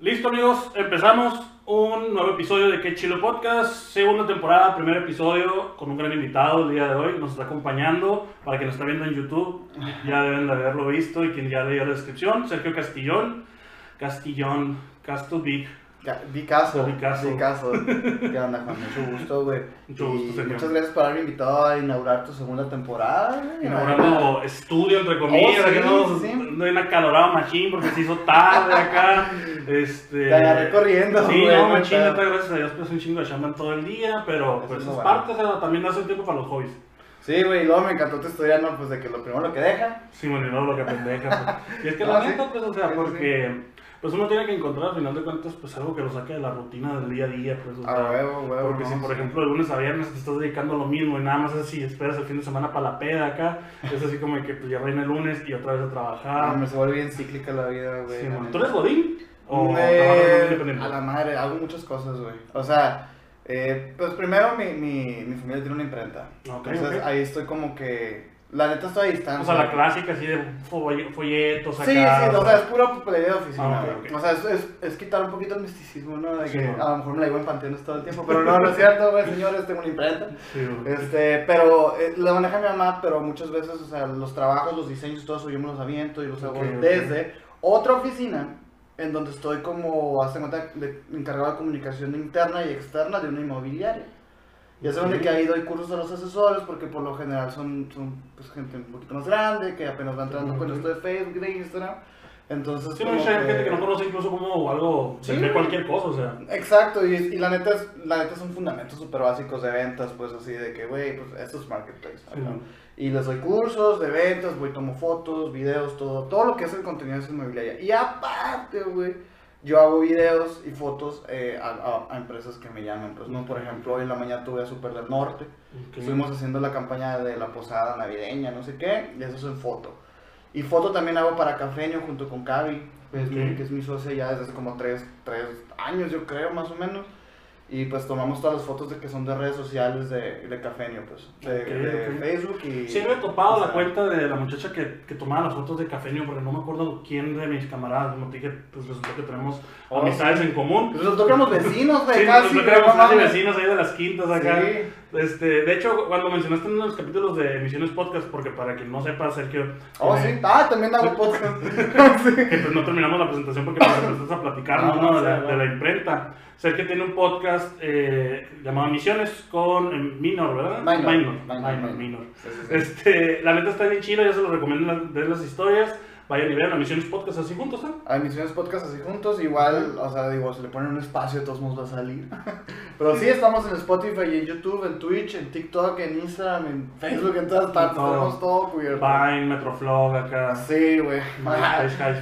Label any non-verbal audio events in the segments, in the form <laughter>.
Listo amigos, empezamos un nuevo episodio de Que Chilo Podcast, segunda temporada, primer episodio con un gran invitado el día de hoy, nos está acompañando, para quien nos está viendo en YouTube, ya deben de haberlo visto y quien ya leyó la descripción, Sergio Castillón, Castillón, Casto Ca- Picasso. Picasso. Picasso. ¿Qué onda, Juan? Mucho gusto, güey. Mucho gusto, Sergio. Muchas gracias por haberme invitado a inaugurar tu segunda temporada, güey. inaugurando estudio entre comillas, Oh, no, sí. no hay una calorada machín porque se hizo tarde acá, este... Te agarré corriendo, Sí, güey, no, machín, neta, gracias a Dios, pues un chingo de chamba en todo el día, pero pues es es lo bueno. parte, o sea, también hace tiempo para los hobbies. Sí, güey, y luego me encantó tu historia, ¿no? Pues de que lo primero lo que deja. Sí, bueno, y luego lo que pendeja. Pues. Y es que <laughs> No, la sí. neta, pues, o sea, porque pues uno tiene que encontrar al final de cuentas, pues algo que lo saque de la rutina del día a día, pues, o A sea, huevo, huevo. Porque no, si, por sí. ejemplo, de lunes a viernes te estás dedicando a lo mismo y nada más así esperas el fin de semana para la peda acá, es así como que pues ya viene el lunes y otra vez a Ah, trabajar. me se vuelve bien cíclica la vida, güey. Sí. ¿Tú eres Godín? ¿O de a la madre, hago muchas cosas, güey. O sea, eh, pues primero mi, mi, mi familia tiene una imprenta. Ok, Entonces ahí estoy como que. La neta estoy a distancia. O sea, la clásica así de folle- folletos acá. Sí, sí, o sea, es pura popularidad de oficina. Ah. O sea, es, es, es quitar un poquito el misticismo, ¿no? De que a lo mejor me la llevo en panteones todo el tiempo, pero no, no es cierto, güey, <laughs> señores, tengo una imprenta. Sí. Este, pero eh, la maneja mi mamá, pero muchas veces, o sea, los trabajos, los diseños, todo eso yo me los aviento y los hago desde otra oficina en donde estoy como, hace cuenta, de- encargado de comunicación interna y externa de una inmobiliaria. Y es donde Ok. que ahí doy cursos a los asesores porque por lo general son, son pues, gente un poquito más grande que apenas va entrando con esto de Facebook de Instagram. Entonces, Sí, no, como hay gente que no conoce incluso como algo, güey. cualquier cosa, o sea. Exacto, y, y la, neta es, la neta son fundamentos súper básicos de ventas, pues así de que, güey, pues esto es marketplace. Y les doy cursos de ventas, voy, tomo fotos, videos, todo, todo lo que es el contenido de esa inmobiliaria. Y aparte, güey, yo hago videos y fotos eh, a, a- a empresas que me llaman. Pues, no, por ejemplo, hoy en la mañana tuve a Super del Norte, Ok. estuvimos haciendo la campaña de la posada navideña, no sé qué, y eso es en foto. Y foto también hago para Cafeño junto con Cavi, que es, mi, Ok. que es mi socia ya desde hace como tres, tres años, yo creo, más o menos. Y pues tomamos todas las fotos de que son de redes sociales de, de Cafeño, pues, de, Ok, de ok. Facebook y... Sí, me he topado la cuenta de la muchacha que, que tomaba las fotos de cafeño, porque no me acuerdo quién de mis camaradas, como te dije, pues resultó que tenemos Oh, amistades en común. Pues nosotros éramos vecinos, güey, Sí, casi. éramos mames. vecinos ahí de las quintas acá. Sí. Este, de hecho, cuando mencionaste en uno de los capítulos de Emisiones Podcast, porque para quien no sepa, Sergio, Oh, tiene- sí. Ah, también hago <laughs> podcast. que pues no terminamos la presentación porque nos empezaste a platicarnos No, ¿no? no, de, la, de la imprenta. Sergio tiene un podcast eh, llamado Misiones con eh, Minor, ¿verdad? Minor. Minor. Minor, Minor, Minor. Minor. Sí, sí, sí. Este, la neta está bien chido, ya se lo recomiendo ver las historias. Vayan y vean a Misiones Podcast así juntos, ¿eh? A emisiones podcast así juntos, igual, o sea, digo, si le ponen un espacio, de todos modos va a salir. <laughs> Pero sí, estamos en Spotify, y en YouTube, en Twitch, en TikTok, en Instagram, en Facebook, en todas partes. todo. Tenemos todo cubierto. Vine, Metroflog, acá. Sí, güey.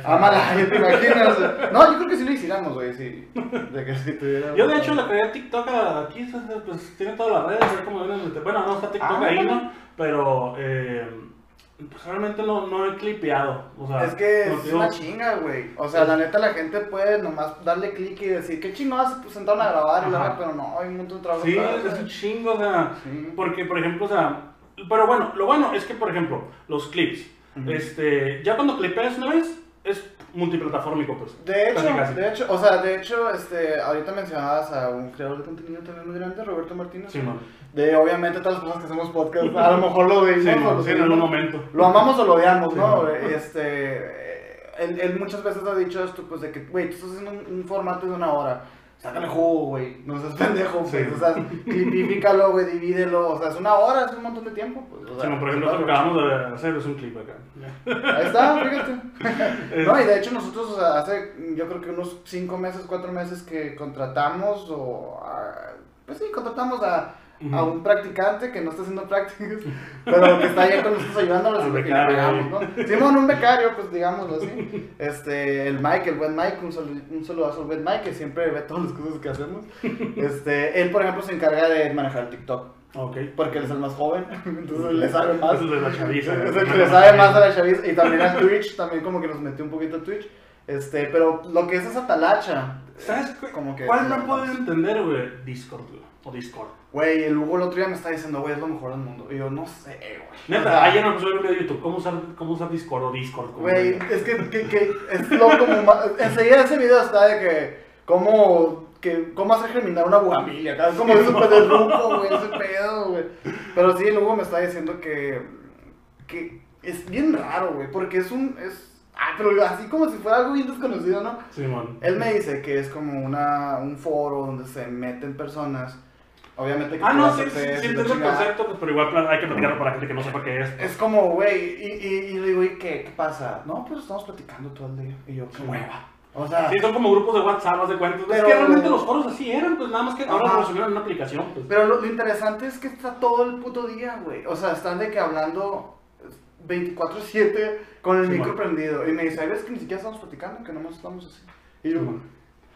Amala, ¿te imaginas? No, yo creo que sí lo hiciéramos, güey, sí. De que si tuviera. Yo de hecho le creé TikTok aquí, pues tiene todas las redes, a ver cómo ven el- Bueno, no está TikTok Ah, ahí. ¿no? Pero eh, pues realmente no, no he clipeado. O sea, Es que es una chinga, güey. O sea, la neta la gente puede nomás darle clic y decir, qué chingados se sentaron a grabar y la pero no, hay un montón de trabajo. Sí, es un chingo, o sea, Sí. porque por ejemplo, o sea, pero bueno, lo bueno es que por ejemplo, los clips, Ujú. este, ya cuando clipeas una vez, es multiplataformico, pues. De hecho, Casi, casi. de hecho, o sea, de hecho, este, ahorita mencionabas a un creador de contenido también muy grande, Roberto Martínez. Sí, man. De obviamente todas las personas que hacemos podcast, a lo mejor lo veis, Sí, en algún momento. Lo amamos o lo odiamos, Sí, ¿no? man. Este, eh, él, él muchas veces ha dicho esto, pues de que, güey, tú estás haciendo un, un formato de una hora. Sácale jugo, güey. No seas <laughs> pendejo, Sí. pues. O sea, clipifícalo, güey, divídelo. O sea, es una hora, es un montón de tiempo, pues. O sea, por ejemplo, lo que acabamos de hacer es un clip acá. Ahí está, fíjate. <laughs> No, y de hecho nosotros o sea, hace yo creo que unos 5 meses, 4 meses que contratamos o... a- pues sí, contratamos a, a Ujú. un practicante que no está haciendo prácticas, pero que está ahí con nosotros ayudándonos lo <laughs> que pagamos, ¿no? Simón, un becario, pues digámoslo así. Este, el Mike, el buen Mike, un, sal- un saludazo al buen Mike que siempre ve todas las cosas que hacemos. Este, él, por ejemplo, se encarga de manejar el TikTok, Ok. porque él es el más joven, <laughs> entonces le sabe más. Eso es de la chaviza. Es el que le sabe más a la chaviza y también al Twitch, también como que nos metió un poquito a Twitch. Este, pero lo que es esa talacha. ¿Sabes como que- cuál no podido entender, güey? Discord, güey. O Discord. Güey, el Hugo el otro día me está diciendo, güey, es lo mejor del mundo. Y yo, no sé, güey. O Neta, sea, ayer me puse a ver un video de YouTube. ¿Cómo usar, cómo usar Discord o Discord? Güey, es que, que, que es lo como enseguida ese video está de que cómo que cómo hacer germinar una bugambilia, acá es como eso pues, de ruco, güey, ese pedo, güey. Pero sí, luego me está diciendo que que es bien raro, güey, porque es un es ah, pero así como si fuera algo bien desconocido, ¿no? Simón. Él me dice que es como una un foro donde se meten personas Obviamente que Ah, no, sí, sí, sí, entiendo el concepto, pues, pero igual plan, hay que platicarlo para gente que no sepa qué es. Es como, güey, y, y, digo, ¿y qué, qué pasa? No, pues estamos platicando todo el día. Y yo, qué hueva. O sea, Sí, son como grupos de WhatsApp, haz de cuenta. Es Pero- que realmente los foros así eran, pues nada más que ahora lo resumieron en una aplicación. Pues. pero lo, lo interesante es que está todo el puto día, güey. O sea, están de que hablando 24-7 con el Sí, micro man. prendido. Y me dice, veces que ni siquiera estamos platicando, que nomás estamos así. Y yo, man.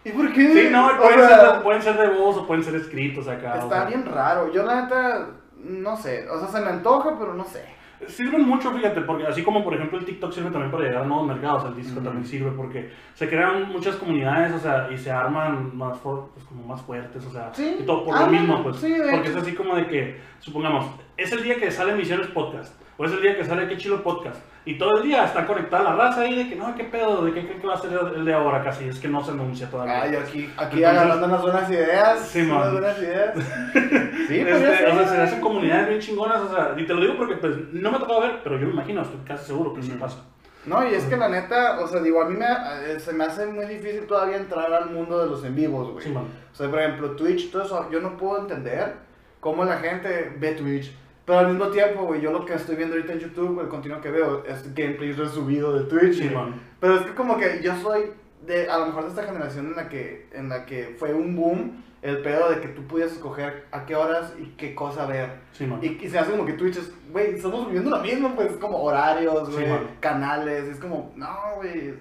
¿Y por qué? Sí, no, O pueden, sea, ser, de- pueden ser de voz o pueden ser escritos acá. o Está sea. bien raro. Yo, la neta, no sé. O sea, se me antoja, pero no sé. Sirven mucho, fíjate, porque así como por ejemplo el TikTok sirve también para llegar a nuevos mercados, el Discord Ujú. también sirve porque se crean muchas comunidades, o sea, y se arman más, pues, como más fuertes, o sea, Sí. y todo por Ah, lo mismo, pues, sí, porque hecho. es así como de que, supongamos, es el día que sale Misiones Podcast, o es el día que sale Qué Chilo Podcast, y todo el día está conectada la raza ahí de que no, qué pedo, de qué creen que va a ser el de ahora casi, es que no se anuncia todavía. Ay, aquí, aquí Entonces- agarrando unas buenas ideas. Sí, unas man. buenas ideas. <laughs> Sí, Este, pues o sea, se hacen comunidades bien chingonas, o sea, y te lo digo porque pues no me ha tocado ver, pero yo me imagino, estoy casi seguro que sí Ujú. pasa. No, y es que la neta, o sea, digo, a mí me, eh, se me hace muy difícil todavía entrar al mundo de los en vivos, güey. Sí, man. O sea, por ejemplo, Twitch, todo eso, yo no puedo entender cómo la gente ve Twitch. Pero al mismo tiempo, güey, yo lo que estoy viendo ahorita en YouTube, el contenido que veo, es gameplay resubido de Twitch. Sí, man. Pero es que como que yo soy de, a lo mejor de esta generación en la que, en la que fue un boom el pedo de que tú pudieras escoger a qué horas y qué cosa ver. Sí, man. Y, y se hace como que Twitch es, güey, estamos viviendo lo mismo, pues, es como horarios, Sí, güey, man. canales, es como, no, güey.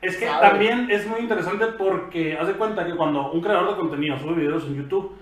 Es que ¿Sabe? también es muy interesante porque haz de cuenta que cuando un creador de contenido sube videos en YouTube,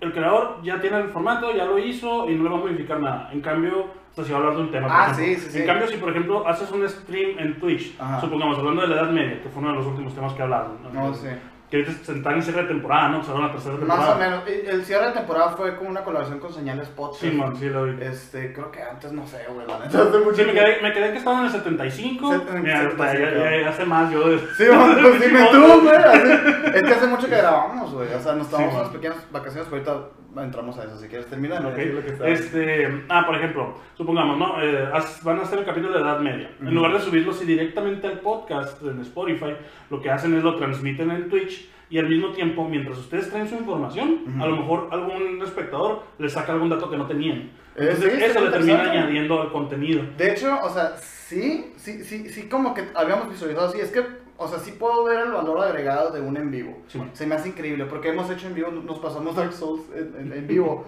el creador ya tiene el formato, ya lo hizo y no le va a modificar nada. En cambio, o sea, si va a hablar de un tema. Ah, sí, sí, sí. En cambio, si por ejemplo haces un stream en Twitch, Ajá. supongamos hablando de la Edad Media, que fue uno de los últimos temas que hablaron. No sé. Que ahorita se en cierre de temporada, ¿no? Se va a la tercera temporada. Más o menos. El cierre de temporada fue con una colaboración con Señales Podcast. Sí, man, sí lo vi. Este, creo que antes, no sé, güey, la neta, hace mucho Sí, me quedé, me quedé que estaban en el 75. Set- Mira, 75. ya, ya, ya hace más yo. de- Sí, man, <laughs> pues dime tú, güey. Es que hace mucho que grabamos, güey. O sea, nos Sí, man. unas pequeñas vacaciones, pero ahorita entramos a eso. Si quieres, termina de Ok. decir lo que está. Este, ah, por ejemplo, supongamos, ¿no? Eh, van a hacer el capítulo de Edad Media. En lugar de subirlo así directamente al podcast en Spotify, lo que hacen es lo transmiten en Twitch y al mismo tiempo, mientras ustedes traen su información, a lo mejor algún espectador les saca algún dato que no tenían. Eh, Entonces, sí, eso le termina añadiendo al contenido. De hecho, o sea, sí, sí, sí, sí, como que habíamos visualizado así. Es que, o sea, sí puedo ver el valor agregado de un en vivo. Sí. Se me hace increíble porque hemos hecho en vivo, nos pasamos Dark Souls en, en- en <laughs> vivo.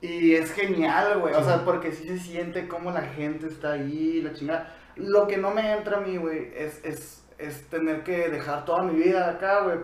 Y es genial, güey. O sea, porque sí se siente como la gente está ahí, la chingada. Lo que no me entra a mí, güey, es, es, es tener que dejar toda mi vida acá, güey,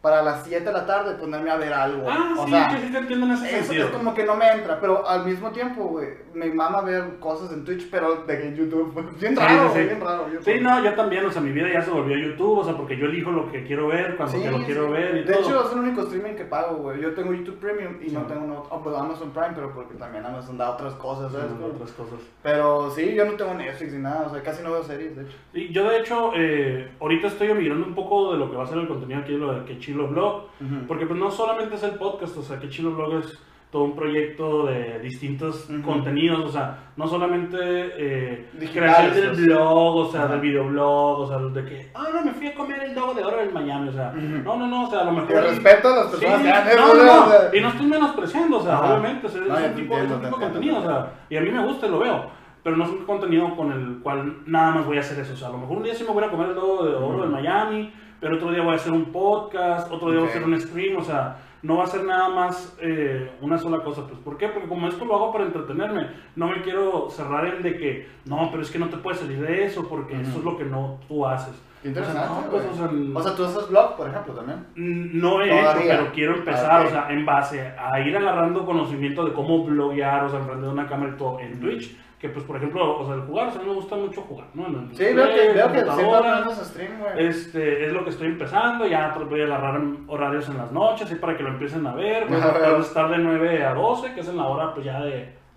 para las 7 de la tarde ponerme a ver algo. Ah, o sí, sea, que sí te entiendo en ese eso es como que no me entra, pero al mismo tiempo, güey, me mama ver cosas en Twitch, pero de que en YouTube, <laughs> bien raro, sí, bien raro. bien Sí, no, yo también, o sea, mi vida ya se volvió YouTube, o sea, porque yo elijo lo que quiero ver, cuando que lo quiero ver y de todo. hecho, es el único streaming que pago, güey. Yo tengo YouTube Premium y no tengo oh, pues Amazon Prime, pero porque también Amazon da otras cosas, ¿sabes? Otras cosas. Pero sí, yo no tengo Netflix ni nada, o sea, casi no veo series, de hecho. Sí, yo de hecho, eh, ahorita estoy migrando un poco de lo que va a ser el contenido aquí, lo de Que Chilo Blog, porque pues no solamente es el podcast, o sea, Que Chilo Blog es todo un proyecto de distintos Ujú. contenidos, o sea, no solamente eh, creación del pues. blog, o sea, Ajá. del videoblog, o sea, de que, ah, no, me fui a comer el dogo de oro en Miami, o sea, Ujú. no, no, no, o sea, a lo mejor... Y respeto a las Sí, personas que hagan eso, no, no, ¿no? no, O sea, y no estoy menospreciando, o sea, obviamente, o sea, es un tipo, es entiendo, un te tipo de contenido, te o sea, y a mí me gusta y lo veo, pero no es un contenido con el cual nada más voy a hacer eso, o sea, a lo mejor un día sí me voy a comer el dogo de oro en Miami, pero otro día voy a hacer un podcast, otro día voy a hacer un stream, o sea, no va a ser nada más eh, una sola cosa, pues, ¿por qué? Porque como esto lo hago para entretenerme, no me quiero cerrar en de que, no, pero es que no te puedes salir de eso, porque eso es lo que no tú haces. Qué interesante, no, pues, o sea, O sea, tú haces blog, por ejemplo, también. No he Todavía. hecho, pero quiero empezar, Ah, o sea, en base a ir agarrando conocimiento de cómo bloguear, o sea, enfrente de una cámara y todo en Twitch, que pues, por ejemplo, o sea, el jugar, o sea, a mí me gusta mucho jugar, ¿no? En el Sí, veo que, veo que siempre stream, güey. este, es lo que estoy empezando, ya pues, voy a agarrar horarios en las noches, y para que lo empiecen a ver, voy a estar de 9 a 12, que es en la hora pues ya de,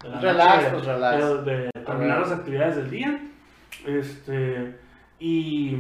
de la Relax, noche, pues, relax. de, de terminar las actividades del día, este, y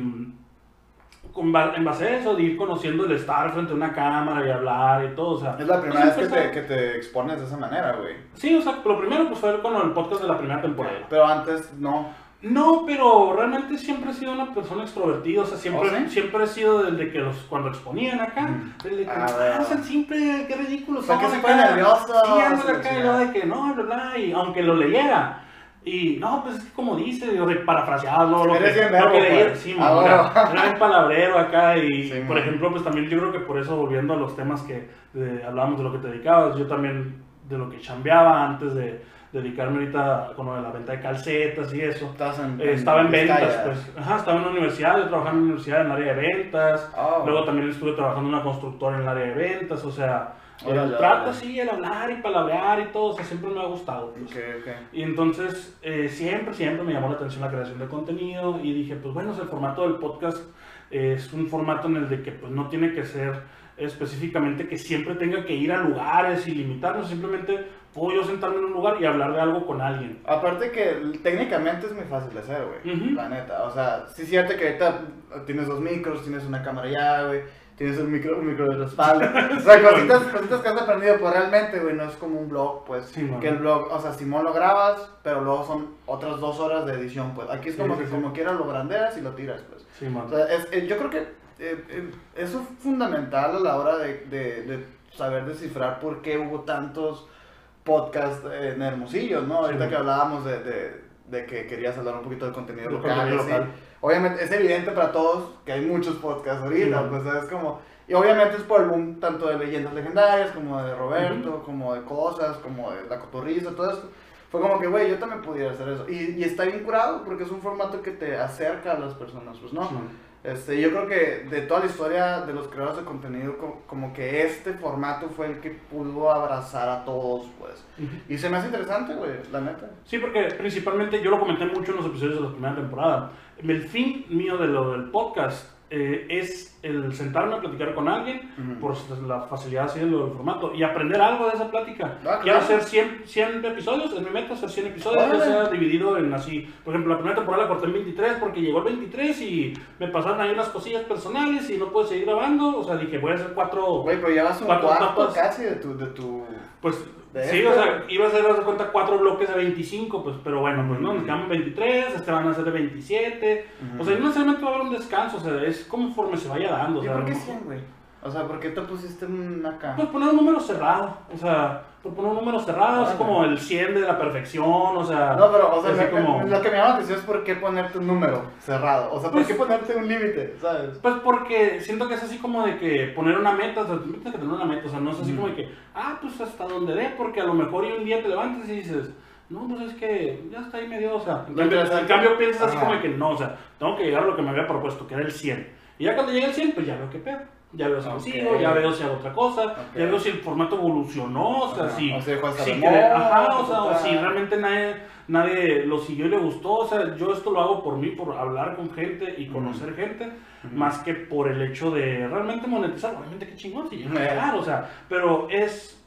con en base a eso, de ir conociendo el estar frente a una cámara y hablar y todo, o sea... Es la primera pues, vez que te, que te expones de esa manera, güey. Sí, o sea, lo primero pues fue con el podcast de la primera temporada. Pero antes no. No, pero realmente siempre he sido una persona extrovertida, o sea, siempre, ¿Oh, sí? siempre he sido desde que los, cuando exponían acá, Mm. desde que Ah, ah, hacen siempre, qué ridículos O sea, que se pone nervioso, Sí, acá, y de que no, bla, bla, y aunque lo leyera, y no, pues es que como dice, digo, de parafrasearlo, lo que, bien lo verbo, que pues. sí, man, sea, era un palabrero acá, y <laughs> Sí, por man. ejemplo, pues también yo creo que por eso, volviendo a los temas que eh, hablábamos de lo que te dedicabas, yo también de lo que chambeaba antes de dedicarme ahorita con lo de la venta de calcetas y eso. Estás en, Eh, estaba en ventas, Vizcaya. pues. Ajá, estaba en una universidad, yo trabajaba en una universidad en el área de ventas. Oh. Luego también estuve trabajando en una constructora en el área de ventas, o sea, El trato órale. así, el hablar y palabrear y todo, o sea, siempre me ha gustado. pues. Y entonces, eh, siempre, siempre me llamó la atención la creación de contenido y dije, pues bueno, el formato del podcast es un formato en el de que pues no tiene que ser específicamente que siempre tenga que ir a lugares y limitarnos, simplemente puedo yo sentarme en un lugar y hablar de algo con alguien. Aparte que técnicamente es muy fácil de hacer, güey. Ujú. La neta. O sea, sí es cierto que ahorita tienes dos micros, tienes una cámara ya, güey. Tienes un micro, un micro de respaldo. o sea, cositas, cositas que has aprendido, pues realmente, güey, no es como un blog, pues. Sí, que el blog, o sea, Simón lo grabas, pero luego son otras dos horas de edición, pues. Aquí es Sí, como sí, que sí. como quieras lo grandeas y lo tiras, pues. Sí, man. O sea, es- eh, yo creo que eh, eh, eso es fundamental a la hora de, de- de saber descifrar por qué hubo tantos podcasts en Hermosillo, ¿no? Ahorita Sí. que hablábamos de, de- de que querías hablar un poquito del contenido local, local. Obviamente es evidente para todos que hay muchos podcasts ahorita, Sí, pues es como... Y obviamente es por el boom tanto de leyendas legendarias, como de Roberto, como de cosas, como de la cotorriza, todo esto. Fue como que, güey, yo también pudiera hacer eso. Y, y está bien curado porque es un formato que te acerca a las personas, pues, ¿no? Sí. Este, yo creo que de toda la historia de los creadores de contenido, co- como que este formato fue el que pudo abrazar a todos, pues. Y se me hace interesante, güey, la neta. Sí, porque principalmente yo lo comenté mucho en los episodios de la primera temporada. El fin mío de lo del podcast eh, es el sentarme a platicar con alguien Ujú. por la facilidad así del formato y aprender algo de esa plática. Ah, Quiero claro. hacer 100, 100 episodios, es mi meta hacer 100 episodios, ya sea dividido en así. Por ejemplo, la primera temporada la corté en 23 porque llegó el 23 y me pasaron ahí unas cosillas personales y no pude seguir grabando. O sea, dije, voy a hacer cuatro. Güey, pero llevas un ¿Cuántos cuarto casi de tu... De tu... Pues ¿De sí, o sea, iba a ser, haz de cuenta, cuatro bloques de 25, pues, pero bueno, pues no, nos quedamos 23, este van a ser de 27. O sea, no necesariamente va a haber un descanso, o sea, es conforme se vaya dando. O ¿Y sea, por a qué lo mejor- 100, güey? O sea, ¿por qué te pusiste un acá? Pues poner un número cerrado, o sea, por poner un número cerrado, así como el 100 de la perfección, o sea. No, pero, o sea, me- como- lo que me llama la atención es por qué ponerte un número cerrado. O sea, ¿por Pues- qué ponerte un límite, sabes? Pues porque siento que es así como de que poner una meta, o sea, tú tienes que tener una meta, o sea, no es así como de que, ah, pues hasta donde dé, porque a lo mejor y un día te levantas y dices, no, pues es que ya está ahí medio, o sea, en cambio, interesante- en cambio piensas así como de que no, o sea, tengo que llegar a lo que me había propuesto, que era el 100. Y ya cuando llegue el 100, pues ya veo qué pedo. Ya veo si lo sigo, ya veo si hago otra cosa, ya veo si el formato evolucionó, o sea, Ajá. si, O si ajá, sea, o si realmente nadie, nadie lo siguió y le gustó, o sea, yo esto lo hago por mí, por hablar con gente y conocer gente, más que por el hecho de realmente monetizar, obviamente qué chingón, si o sea, pero es,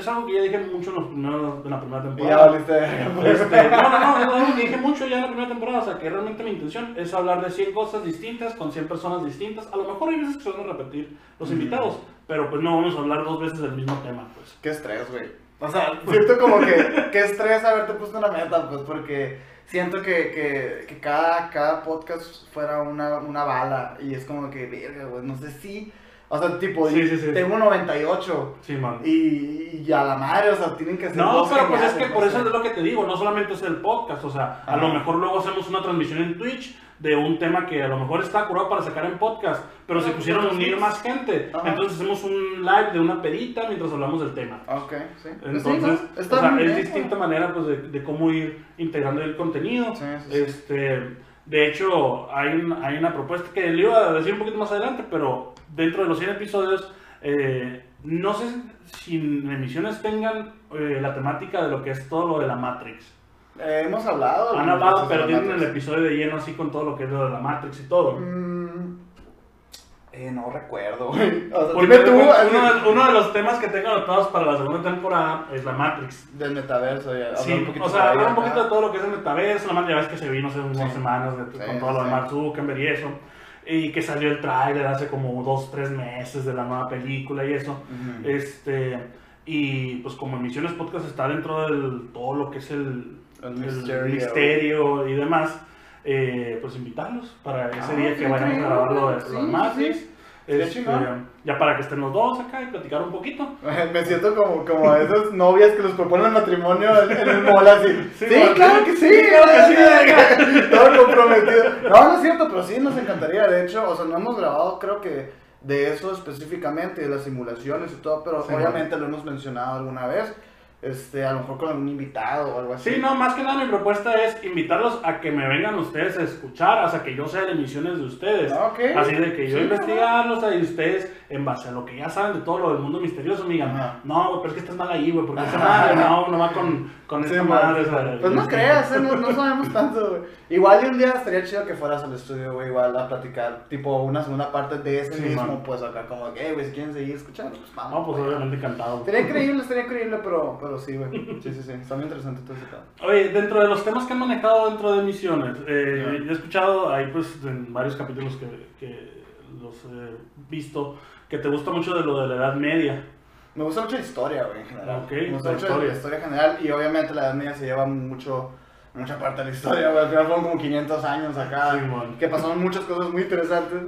es algo que ya dije mucho en, los primeros, en la primera Y ya temporada. valiste. Este, no, no, no, que dije mucho ya en la primera temporada, o sea, que realmente mi intención es hablar de 100 cosas distintas, con 100 personas distintas, a lo mejor hay veces que se van a repetir los Ujú. invitados, pero pues no vamos a hablar dos veces del mismo tema, pues. Qué estrés, güey. O sea, <laughs> siento como que qué estrés haberte puesto una meta, pues, porque siento que, que, que cada, cada podcast fuera una, una bala y es como que, verga, güey, no sé si... O sea, tipo, Sí, sí, sí. tengo 98 Sí, man. y, y a la madre, o sea, tienen que ser No, pero pues es que por eso es lo que te digo, no solamente es el podcast, o sea, a lo mejor luego hacemos una transmisión en Twitch de un tema que a lo mejor está curado para sacar en podcast, pero se Ah, pusieron a pues, unir más gente, Ajá. entonces hacemos un live de una pedita mientras hablamos del tema. Ok, sí. Entonces, sea, muy es distinta manera pues, de, de cómo ir integrando el contenido. Sí, sí, sí. Este, De hecho, hay, un- hay una propuesta que le iba a decir un poquito más adelante, pero dentro de los 100 episodios, eh, no sé si en emisiones tengan eh, la temática de lo que es todo lo de la Matrix. Eh, hemos hablado. Han hablado, pero tienen el episodio de lleno así con todo lo que es lo de la Matrix y todo. Mm, eh, no recuerdo, güey. O sea, Porque dime tú, uno, de, uno de los temas que tengo anotados para la segunda temporada es la Matrix. del metaverso. Ya, Sí, un poquito o sea, hablar un poquito de todo lo que es el metaverso, nomás ya ves que se vino hace unas Sí. semanas de- Sí, con todo lo de. Mark Zuckerberg y eso, y que salió el tráiler hace como dos, tres meses de la nueva película y eso, este, y pues como Emisiones Podcast está dentro del todo lo que es el, El el misterio. misterio y demás, eh, pues invitarlos para ese Ah, día que vayamos a grabar lo de sí, los sí. Sería este, ya para que estén los dos acá y platicar un poquito. <laughs> Me siento como, como esas novias que les proponen matrimonio en, el mall así. Sí, claro que sí, claro que sí. Todo comprometido. No, no es cierto, pero sí nos encantaría. De hecho, o sea, no hemos grabado, creo que de eso específicamente, de las simulaciones y todo, pero obviamente lo hemos mencionado alguna vez. Este, a lo mejor con algún invitado o algo así. Sí, no, más que nada mi propuesta es invitarlos a que me vengan ustedes a escuchar, hasta que yo sea de emisiones de ustedes. Ah, ok. Así de que yo Sí, investigarlos y ustedes, en base a lo que ya saben de todo lo del mundo misterioso, me digan, Ajá. no, güey, pero es que estás mal ahí, güey, porque esa madre, no, no va con, con Sí, esta madre. Pues no este, creas, eh, <laughs> no, no sabemos tanto, güey. Igual y un día estaría chido que fueras al estudio, güey, igual a platicar, tipo una segunda parte de ese Sí, mismo, man. pues acá como, "Eh, güey, si quieren seguir escuchando, pues vamos. No, pues güey". obviamente encantado. Estaría increíble, estaría increíble, pero, pero sí, güey. Sí, sí, sí, está muy interesante todo ese tema. Oye, dentro de los temas que han manejado dentro de Misiones, eh, yo he escuchado ahí pues en varios capítulos que, que los he visto, que te gusta mucho de lo de la Edad Media. Me gusta mucho la historia, güey, en general. Ok, Me gusta mucho historia. la historia general y obviamente la Edad Media se lleva mucho, mucha parte de la historia, güey. Al final fueron como 500 años acá, Sí, que pasaron muchas cosas muy interesantes.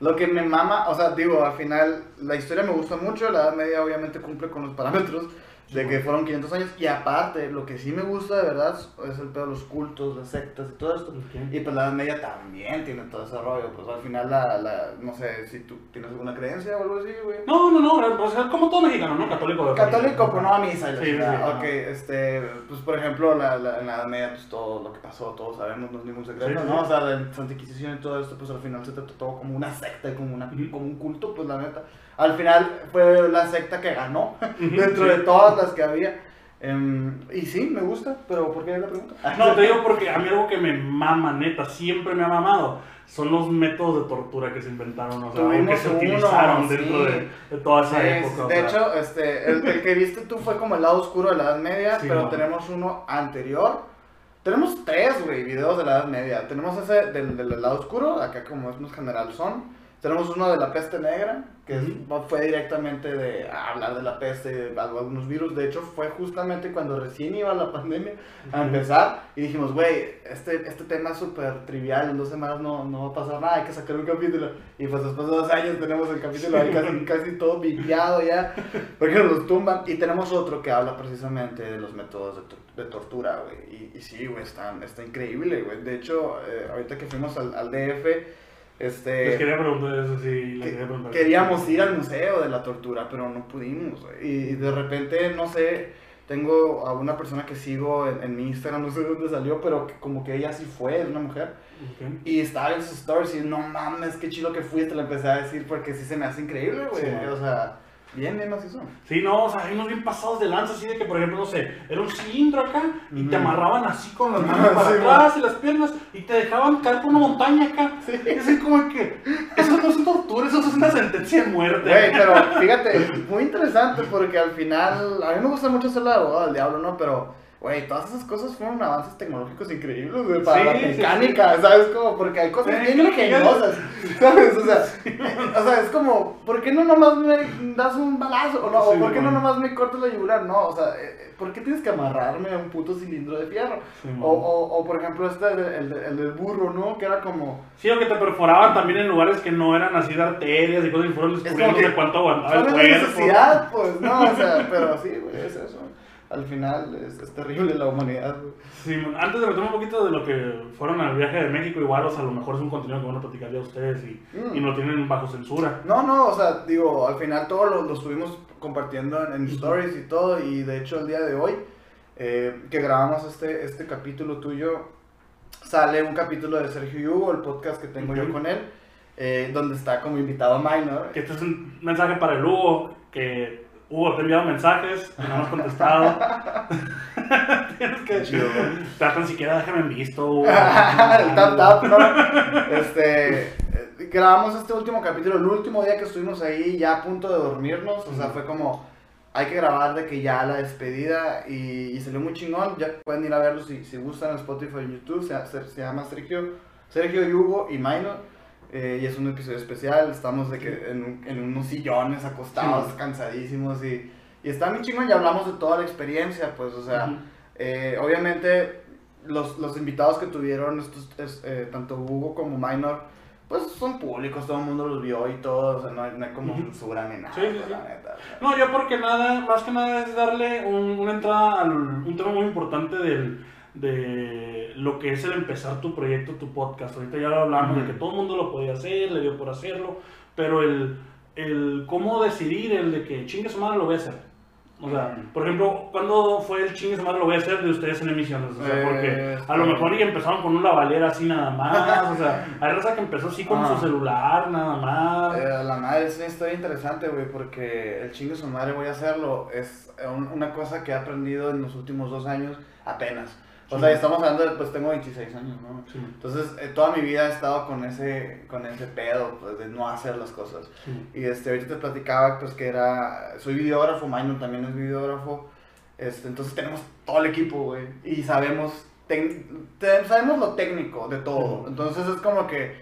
Lo que me mama, o sea, digo, al final la historia me gusta mucho, la Edad Media obviamente cumple con los parámetros de que fueron 500 años y aparte, lo que sí me gusta de verdad es el pedo de los cultos, las sectas y todo esto. Y pues la Edad Media también tiene todo ese rollo, pues al final la, la no sé si tú tienes alguna creencia o algo así, güey. No, no, no, pues, como todo mexicano, ¿no? Católico. de Católico, pero no a misa y Sí, sí, Ok, este, pues por ejemplo, la, la, en la Edad Media, pues todo lo que pasó, todos sabemos, no es ningún secreto, Sí, ¿no? O sea, la Santa Inquisición y todo esto, pues al final se trató todo como una secta, como, una, como un culto, pues la neta. Al final fue la secta que ganó <laughs> dentro sí. de todas las que había. Em, y sí, me gusta, pero ¿por qué la pregunta? No, te digo porque a mí algo que me mama, neta, siempre me ha mamado, son los métodos de tortura que se inventaron, o sea, que se uno, utilizaron sí. dentro de, de toda esa época. o de sea. hecho, este, el, el que viste tú fue como el lado oscuro de la Edad Media, Sí, pero no. tenemos uno anterior. Tenemos tres, güey, videos de la Edad Media. Tenemos ese del, del lado oscuro, acá como es más general son. Tenemos uno de la peste negra, que es- fue directamente de hablar de la peste, de algunos virus. De hecho, fue justamente cuando recién iba la pandemia a empezar. Y dijimos, güey, este, este tema es súper trivial, en dos semanas no, no va a pasar nada, hay que sacar un capítulo. Y pues después de dos años tenemos el capítulo ahí casi, casi todo vipiado ya, porque nos tumban. Y tenemos otro que habla precisamente de los métodos de, de tortura, güey. Y, y sí, güey, está, está increíble, güey. De hecho, eh, ahorita que fuimos al, al DF, este... Les quería preguntar eso, sí, les Que- quería preguntar. Queríamos ir al museo de la tortura, pero no pudimos. Y de repente, no sé, tengo a una persona que sigo en, en mi Instagram, no sé de dónde salió, pero que como que ella sí fue, es una mujer. Y estaba en sus stories y no mames, qué chido que fuiste, le empecé a decir porque sí se me hace increíble, güey. Sí, o sea, bien, bien macizo. Sí, no, o sea, unos bien pasados de lanza, así de que, por ejemplo, no sé, era un cilindro acá y te amarraban así con las <laughs> manos para Sí, atrás y las piernas y te dejaban caer por una montaña acá. Es así como que, eso no es tortura, eso es una sentencia de muerte. Güey, pero <laughs> fíjate, muy interesante porque al final, a mí me gusta mucho ser la abogada del diablo, ¿no? Pero, güey, todas esas cosas fueron avances tecnológicos increíbles, güey, para Sí, la sí, mecánica, ¿sabes? Como, porque hay cosas bien ingeniosas, <laughs> ¿sabes? O sea, eh, o sea, es como, ¿por qué no nomás me das un balazo? O, no, o ¿por qué no nomás me cortas la yugular? No, o sea, eh, ¿por qué tienes que amarrarme a un puto cilindro de fierro? O, o, o por ejemplo, este, el, el, el del burro, ¿no? Que era como... Sí, o que te perforaban también en lugares que no eran así de arterias y cosas y fueron descubriendo de cuánto aguantaba el ¿Cuál es la cuerpo. necesidad? Pues no, o sea, pero sí, güey, es eso. Al final es, es terrible la humanidad. Sí, antes de meterme un poquito de lo que fueron al viaje de México, igual, o sea, a lo mejor es un contenido que van a platicar ya ustedes y, Mm. y no tienen bajo censura. No, no, o sea, digo, al final todo lo, lo estuvimos compartiendo en, en stories y todo, y de hecho el día de hoy, eh, que grabamos este, este capítulo tuyo, sale un capítulo de Sergio Hugo, el podcast que tengo yo con él, eh, donde está como invitado Minor. Que este es un mensaje para el Hugo, que Hugo te ha enviado mensajes, no nos has contestado. <laughs> Tienes que... Chido. Te tan siquiera déjame en visto, el <laughs> tap tap, ¿no? Este, eh, grabamos este último capítulo, el último día que estuvimos ahí, ya a punto de dormirnos, o sea, fue como, hay que grabar de que ya la despedida, y, y salió muy chingón, ya pueden ir a verlo si, si gustan en Spotify en YouTube, se, se- se llama Sergio, Sergio y Hugo y Minor, eh, y es un episodio especial, estamos de que en, un- en unos sillones acostados, Sí. cansadísimos, y, y está muy chingón, y hablamos de toda la experiencia, pues, o sea... Eh, obviamente, los, los invitados que tuvieron, estos, es, eh, tanto Hugo como Minor, pues son públicos, todo el mundo los vio y todo, o sea, no hay, no hay como censura ni nada, Sí, la neta. No, yo porque nada, más que nada es darle un- una entrada a un tema muy importante del, de lo que es el empezar tu proyecto, tu podcast. Ahorita ya lo hablamos de que todo el mundo lo podía hacer, le dio por hacerlo, pero el, el cómo decidir, el de que chingue su madre lo voy a hacer. O sea, por ejemplo, ¿cuándo fue el chingue su madre lo voy a hacer de ustedes en emisiones? O sea, Eh, porque a lo mejor y empezaron con un lavalier así nada más. O sea, <laughs> hay raza que empezó así con su celular nada más. Eh, la madre es una historia interesante, güey, porque el chingo de su madre voy a hacerlo es un- una cosa que he aprendido en los últimos dos años apenas. O sea, estamos hablando de, pues tengo 26 años, ¿no? Sí, Entonces, eh, toda mi vida he estado con ese, con ese pedo, pues, de no hacer las cosas. sí. Y este, ahorita te platicaba pues que era, soy videógrafo, Minor también es videógrafo, este, entonces tenemos todo el equipo, güey, y sabemos, te- sabemos lo técnico de todo, entonces es como que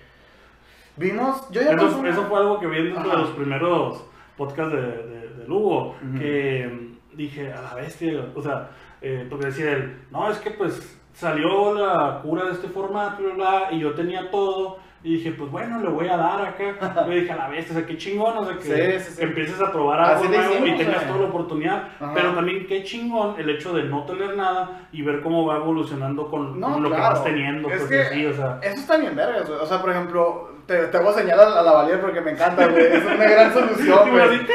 vimos, yo ya Eso, eso fue algo que vi dentro de los primeros podcasts de, de, de Lugo, que mm, dije, a la bestia, o sea, eh, porque decía él, no, es que pues salió la cura de este formato, bla, bla, y yo tenía todo, y dije, pues bueno, le voy a dar acá. <laughs> Yo dije, a la bestia, o sea, qué chingón, o sea, que, Sí, sí, sí. que empieces a probar algo le nuevo y hicimos, tengas güey. toda la oportunidad, Ajá. pero también qué chingón el hecho de no tener nada y ver cómo va evolucionando con, No, con lo que claro. vas teniendo, Es pues que- así, o sea. Eso está bien vergas, güey, o sea, por ejemplo, te, te voy a señalar a la Valier porque me encanta, güey, es una gran solución, güey.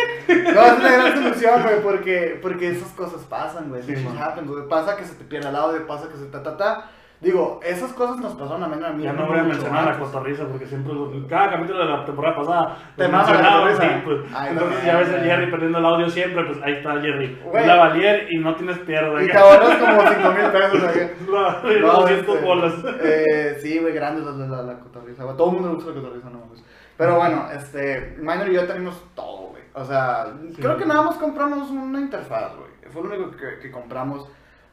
No, es una gran solución, güey, porque, porque esas cosas pasan, güey. Sí, happens, güey. Pasa que se te pierde el audio, pasa que se ta, ta, ta. Digo, esas cosas nos pasaron a mí, a mí. Ya no voy a mencionar a la cotorriza porque siempre, cada capítulo de la temporada pasada Te mencionaba, sí, pues, Ay, entonces también, ya ves a. Jerry perdiendo el audio siempre, pues ahí está Jerry. Güey. La valier y no tienes pierda. Y te ahorras como 5 mil pesos. <laughs> La, No, 200 este, bolas. Eh, sí, güey, grande la, la, la cotorriza. Todo el mundo le gusta la cotorriza, no mames. Pero bueno, este, Minor y yo tenemos todo, güey. O sea, creo que nada más compramos una interfaz, güey. Fue lo único que, que compramos.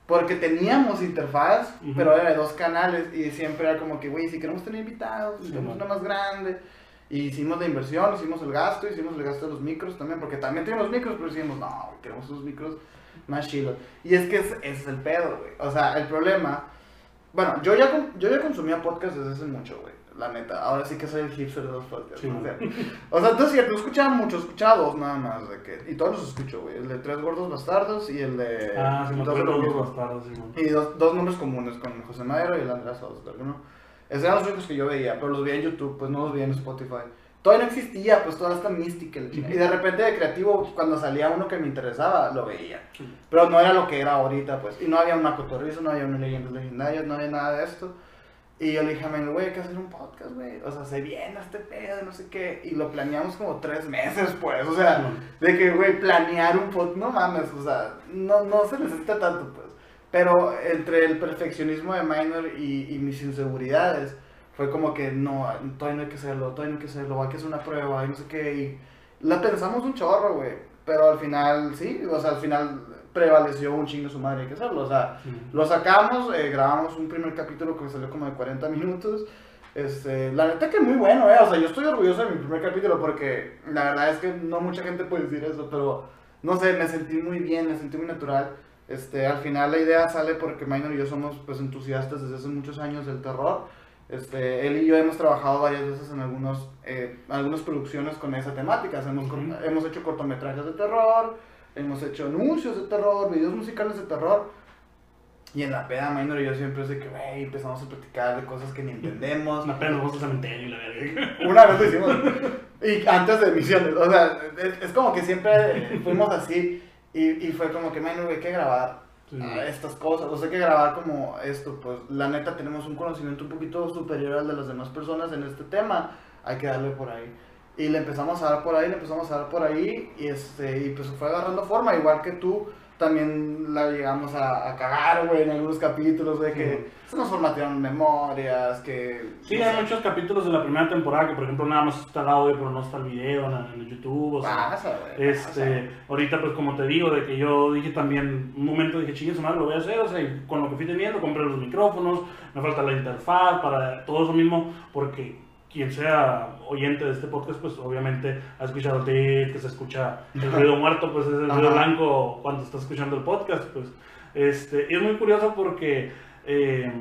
Porque teníamos interfaz, pero era de dos canales y siempre era como que, güey, si queremos tener invitados, Sí, necesitamos man. una más grande. Y hicimos la inversión, hicimos el gasto, hicimos el gasto de los micros también, porque también tenemos micros, pero decimos, no, queremos unos micros más chilos. Y es que ese, es el pedo, güey. O sea, el problema. Bueno, yo ya, yo ya consumía podcast desde hace mucho, güey. La neta. Ahora sí que soy el hipster de los podcasts. Sí. ¿no? O sea, o sea, entonces cierto, no escuchaba mucho, escuchaba dos nada más. De que, y todos los escucho, güey. El de Tres Gordos Bastardos y el de. Ah, sí, Dos Locos. bastardos, sí. Y dos, dos nombres comunes con José Madero y el Andrés Osberg, ¿no? Esos eran los únicos que yo veía, pero los veía en YouTube, pues no los veía en Spotify. Todavía no existía, pues toda esta mística. Y de repente de creativo, cuando salía uno que me interesaba, lo veía. Pero no era lo que era ahorita, pues. Y no había una cotorriza, no había una leyendas legendarias, no había nada de esto. Y yo le dije a Mel, güey, hay que hacer un podcast, güey. O sea, se viene este pedo, no sé qué. Y lo planeamos como tres meses, pues. O sea, de que, güey, planear un podcast, no mames, o sea, no, no se necesita tanto, pues. Pero entre el perfeccionismo de Minor y, y mis inseguridades, fue como que no, todavía no hay que hacerlo, todavía no hay que hacerlo, hay que hacer una prueba y no sé qué. Y la pensamos un chorro, güey. Pero al final, sí, o sea, al final prevaleció un chingo su madre, hay que hacerlo. O sea, Sí. lo sacamos, eh, grabamos un primer capítulo que salió como de 40 <laughs> minutos. Este, la neta que muy bueno, eh. O sea, yo estoy orgulloso de mi primer capítulo porque la verdad es que no mucha gente puede decir eso, pero no sé, me sentí muy bien, me sentí muy natural. Este, al final la idea sale porque Minor y yo somos pues entusiastas desde hace muchos años del terror. Este, él y yo hemos trabajado varias veces en algunos, eh, algunas producciones con esa temática. Hemos, cor- Ujú. hemos hecho cortometrajes de terror, hemos hecho anuncios de terror, videos musicales de terror. Y en la peda, Minor y yo siempre es de que, güey, empezamos a platicar de cosas que ni entendemos. Una pena, nos vamos al cementerio y la verga. <laughs> Una vez lo hicimos. Y antes de misiones. O sea, es, es como que siempre fuimos así. Y, y fue como que, Minor, hay que grabar. Sí. a estas cosas. O sea, hay que grabar como esto, pues la neta tenemos un conocimiento un poquito superior al de las demás personas en este tema. Hay que darle por ahí. Y le empezamos a dar por ahí, le empezamos a dar por ahí y, este, y pues fue agarrando forma, igual que tú. También la llegamos a, a cagar, güey, en algunos capítulos, güey, que se nos formatearon memorias, que... Sí, no hay sé, muchos capítulos de la primera temporada que, por ejemplo, nada más está el audio, pero no está el video en, en YouTube. O sea, Pasa, güey. este, ahorita, pues, como te digo, de que yo dije también, un momento dije, chingue su madre, lo voy a hacer. O sea, y con lo que fui teniendo, compré los micrófonos, me falta la interfaz, para todo eso mismo, porque quien sea oyente de este podcast, pues obviamente ha escuchado el tic, que se escucha el ruido muerto, pues es el ruido blanco cuando está escuchando el podcast, pues. Este, y es muy curioso porque eh,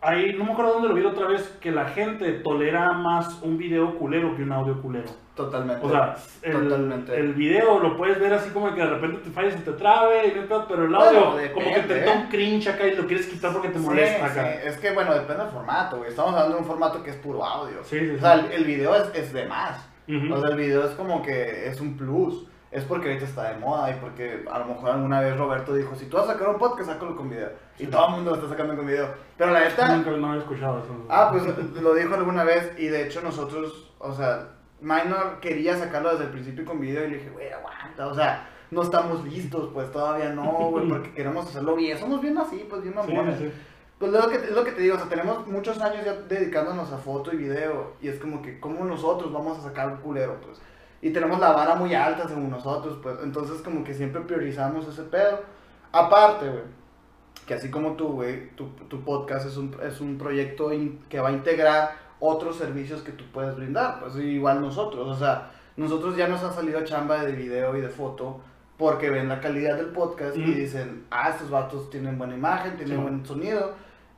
hay, no me acuerdo dónde lo vi otra vez, que la gente tolera más un video culero que un audio culero. Totalmente. O sea, el, Totalmente. el video lo puedes ver así como que de repente te fallas y te trabe, y no pero el Bueno, audio como que te da ¿eh? un cringe acá y lo quieres quitar porque te Sí, molesta acá. sí, Es que bueno, depende del formato, güey. Estamos hablando de un formato que es puro audio. Sí, sí, O sea, el, el video es, es de más. O sea, el video es como que es un plus. Es porque ahorita está de moda y porque a lo mejor alguna vez Roberto dijo, si tú vas a sacar un podcast, sácalo con video. Y Sí. todo el mundo lo está sacando con video. Pero la neta, Nunca no había escuchado eso. ah, pues lo dijo alguna vez y de hecho nosotros, o sea, Minor quería sacarlo desde el principio con video y le dije, güey, aguanta, o sea, no estamos listos, pues todavía no, güey, <laughs> porque queremos hacerlo bien. Somos bien así, pues bien Sí, mamones. sí. Pues es lo, que, es lo que te digo, o sea, tenemos muchos años ya dedicándonos a foto y video y es como que, ¿cómo nosotros vamos a sacar un culero, pues? Y tenemos la vara muy alta según nosotros, pues, entonces como que siempre priorizamos ese pedo. Aparte, güey, que así como tú, güey, tu, tu podcast es un, es un proyecto in- que va a integrar otros servicios que tú puedes brindar, pues igual nosotros, o sea, nosotros ya nos ha salido chamba de video y de foto porque ven la calidad del podcast y dicen, ah, estos vatos tienen buena imagen, tienen Sí. buen sonido,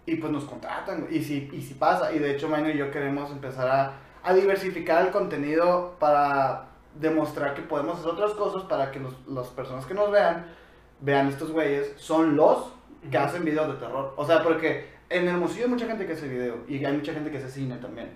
y pues nos contratan, y si, y si pasa, y de hecho Maino y yo queremos empezar a, a diversificar el contenido para demostrar que podemos hacer otras cosas para que los, las personas que nos vean, vean estos güeyes, son los que Ujú. hacen videos de terror. O sea, porque en Hermosillo hay mucha gente que hace video y hay mucha gente que hace cine también.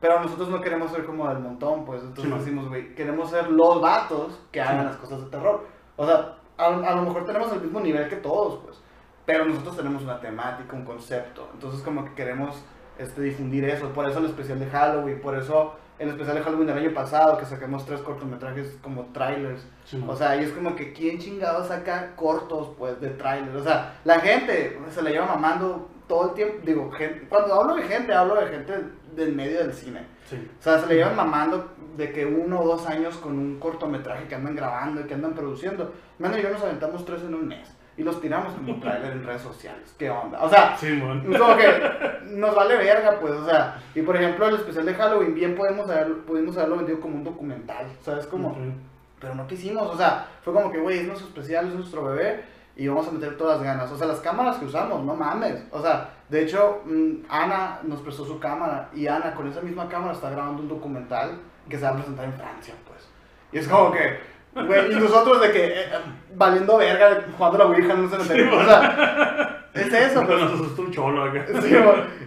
Pero nosotros no queremos ser como del montón, pues entonces Sí, no. decimos, güey, queremos ser los vatos que hagan Sí. las cosas de terror. O sea, a, a lo mejor tenemos el mismo nivel que todos, pues. Pero nosotros tenemos una temática, un concepto. Entonces como que queremos este, difundir eso. Por eso el especial de Halloween, por eso el especial de Halloween del año pasado, que sacamos tres cortometrajes como trailers. Sí. O sea, y es como que quién chingado saca cortos, pues, de trailers. O sea, la gente se la lleva mamando todo el tiempo. Digo, gente, cuando hablo de gente, hablo de gente del medio del cine. sí. O sea, se le llevan mamando de que uno o dos años con un cortometraje que andan grabando y que andan produciendo. Mano y yo nos aventamos tres en un mes. Y los tiramos como trailer en redes sociales. ¿Qué onda? O sea, Sí, como que nos vale verga, pues, o sea, y por ejemplo el especial de Halloween bien podemos haber, pudimos haberlo vendido como un documental, ¿sabes? Como, pero no quisimos, o sea, fue como que, güey, es nuestro especial, es nuestro bebé, y vamos a meter todas las ganas, o sea, las cámaras que usamos, no mames, o sea, de hecho, mm, Ana nos prestó su cámara, y Ana con esa misma cámara está grabando un documental que se va a presentar en Francia, pues, y es como que... Güey, y nosotros de que eh, eh, valiendo verga, jugando la Ouija en un cementerio. o sea, es eso, Pero pues. nos asustó un cholo acá. Sí,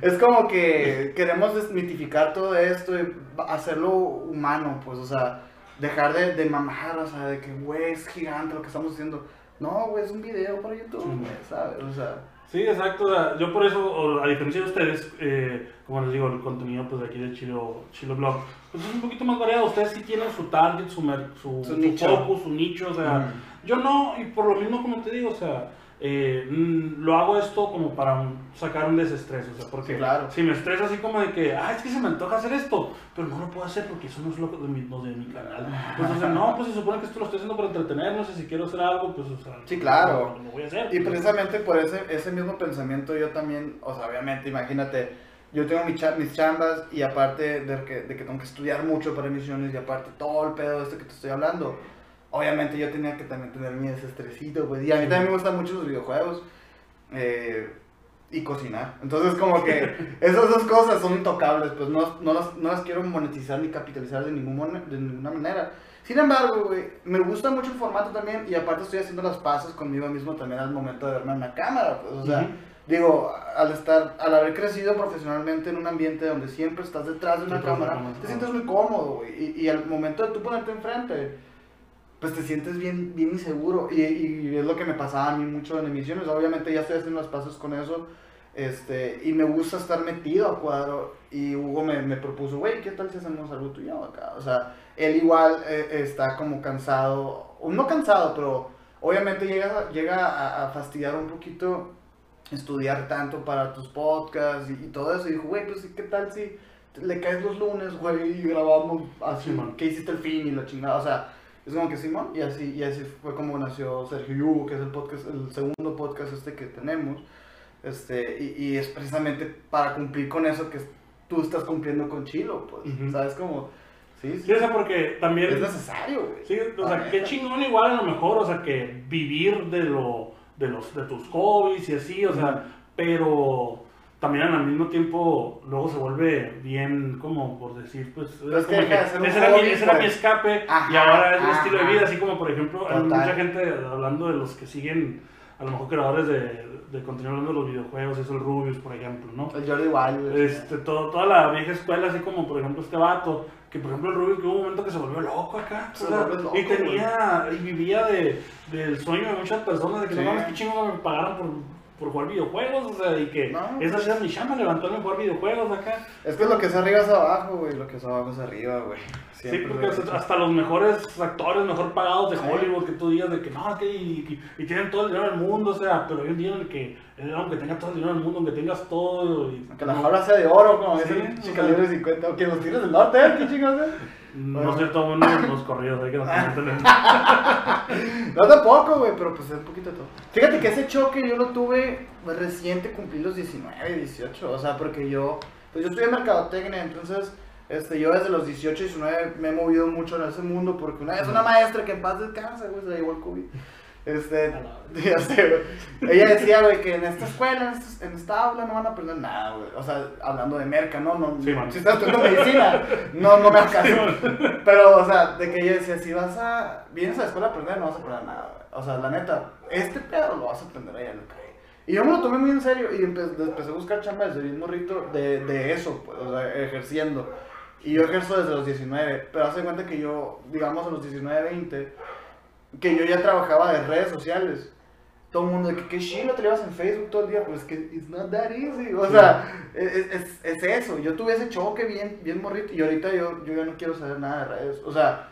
es como que queremos desmitificar todo esto y hacerlo humano, pues, o sea, dejar de, de mamar, o sea, de que, güey, es gigante lo que estamos haciendo. No, güey, es un video para YouTube, Sí. güey, ¿sabes? O sea, Sí, exacto. o sea, yo por eso, a diferencia de ustedes, eh, como les digo, el contenido pues, de aquí de Chilo, Chilo Blog, pues es un poquito más variado. Ustedes sí tienen su target, su, mer- su, Su su nicho. focus, su nicho. O sea, Mm. yo no, y por lo mismo como te digo, o sea, eh, mm, lo hago esto como para un- sacar un desestrés. O sea, porque Sí, claro. si me estresa así como de que, ah, es que se me antoja hacer esto, pero no lo puedo hacer porque eso no es lo de mi, lo de mi canal. Pues, o sea, no, pues se supone que esto lo estoy haciendo para entretener, no sé si quiero hacer algo, pues, o sea, Sí, claro. Lo, lo voy a hacer. y precisamente por ese, ese mismo pensamiento yo también, o sea, obviamente, imagínate, yo tengo mi cha- mis chambas y aparte de que, de que tengo que estudiar mucho para emisiones y aparte todo el pedo este que te estoy hablando, obviamente yo tenía que también tener mi desestresito, pues, y a mí también me gustan mucho los videojuegos eh, y cocinar. Entonces, como que esas dos cosas son intocables, pues no, no, las, no las quiero monetizar ni capitalizar de, ningún de ninguna manera. Sin embargo, güey, me gusta mucho el formato también y aparte estoy haciendo las paces conmigo mismo también al momento de verme en la cámara, pues, o sea, Ujú. Digo, al estar, al haber crecido profesionalmente en un ambiente donde siempre estás detrás de una cámara, te sientes muy cómodo, güey, y, y al momento de tú ponerte enfrente, pues te sientes bien, bien inseguro. Y, y es lo que me pasaba a mí mucho en emisiones. Obviamente ya estoy haciendo los pasos con eso. Este, y me gusta estar metido a cuadro. Y Hugo me, me propuso, güey, ¿qué tal si hacemos algo tuyo acá? O sea, él igual eh, está como cansado, o no cansado, pero obviamente llega, llega a, a fastidiar un poquito estudiar tanto para tus podcasts y, y todo eso. Y dijo, güey, pues ¿qué tal si le caes los lunes, güey, y grabamos así, Simón. que hiciste el fin y la chingada? O sea, es como que Simón, y así, y así fue como nació Sergio y Hugo, que es el podcast, el segundo podcast este que tenemos. Este, y, y es precisamente para cumplir con eso que tú estás cumpliendo con Chilo, pues. ¿sabes? Como, sí, sí, Sí, o sea, porque también... es necesario, güey. Sí, o sea, qué chingón igual a lo mejor, o sea, que vivir de lo de los de tus hobbies y así, o sea, pero también al mismo tiempo luego se vuelve bien como por decir, pues Pues que como un ese era, mi, ese era mi pues. escape Ajá, y ahora es mi estilo de vida, así como por ejemplo, hay mucha gente hablando de los que siguen a lo mejor creadores de, de contenido hablando de los videojuegos, eso el Rubius, por ejemplo, ¿no? El Jordi Wild. Este, todo, toda la vieja escuela, así como por ejemplo este vato, que por ejemplo el Rubio que hubo un momento que se volvió loco acá, Se o sea, vuelve loco, y tenía, y vivía de, del sueño de muchas personas, de que Sí. no mames, qué chingo me pagaron por, por jugar videojuegos, o sea, y que No. esa era mi chamba, levantarme a jugar videojuegos acá. Es que lo que es arriba es abajo, güey. Lo que es abajo es arriba, güey. Sí, porque hasta los mejores actores, mejor pagados de Sí. Hollywood, que tú digas de que no, que y, y- y tienen todo el dinero del mundo, o sea, pero hay un día en el que, aunque tengas todo el dinero del mundo, aunque tengas todo, y, Que la jaula sea de oro, como Sí, dicen o chica libre 50. O que los tires del norte, ¿eh? ¿Qué chingados, eh? No es cierto, bueno, los corridos, hay que <laughs> comenten. No tampoco, güey, pero pues es un poquito todo. Fíjate que ese choque yo lo tuve pues, reciente, cumplí los 19, 18. O sea, porque yo, pues yo estudié mercadotecnia, entonces este, yo desde los 18, 19 me he movido mucho en ese mundo porque una vez una maestra que en paz descansa, güey, se la llevó el COVID. Este, <laughs> ya sé, güey. Ella decía, güey, que en esta escuela, en esta, en esta aula no van a aprender nada, güey. O sea, hablando de merca, no, no. Sí, si estás estudiando medicina, no, no me caso. Pero, o sea, de que ella decía, si vas a, vienes a la escuela a aprender, no vas a aprender nada, güey. O sea, la neta, este pedo lo vas a aprender allá en el calle. Y yo me lo tomé muy en serio y empe- empecé a buscar chamba desde bien morrito de, de eso, pues, o sea, ejerciendo. Y yo ejerzo desde los 19, pero hace cuenta que yo, digamos, a los 19, 20, que yo ya trabajaba de redes sociales. Todo el mundo de que qué chilo te llevas en Facebook todo el día, pues que it's not that easy. O sea, es, es, es eso. Yo tuve ese choque bien, bien morrito y ahorita yo, yo ya no quiero saber nada de redes. O sea,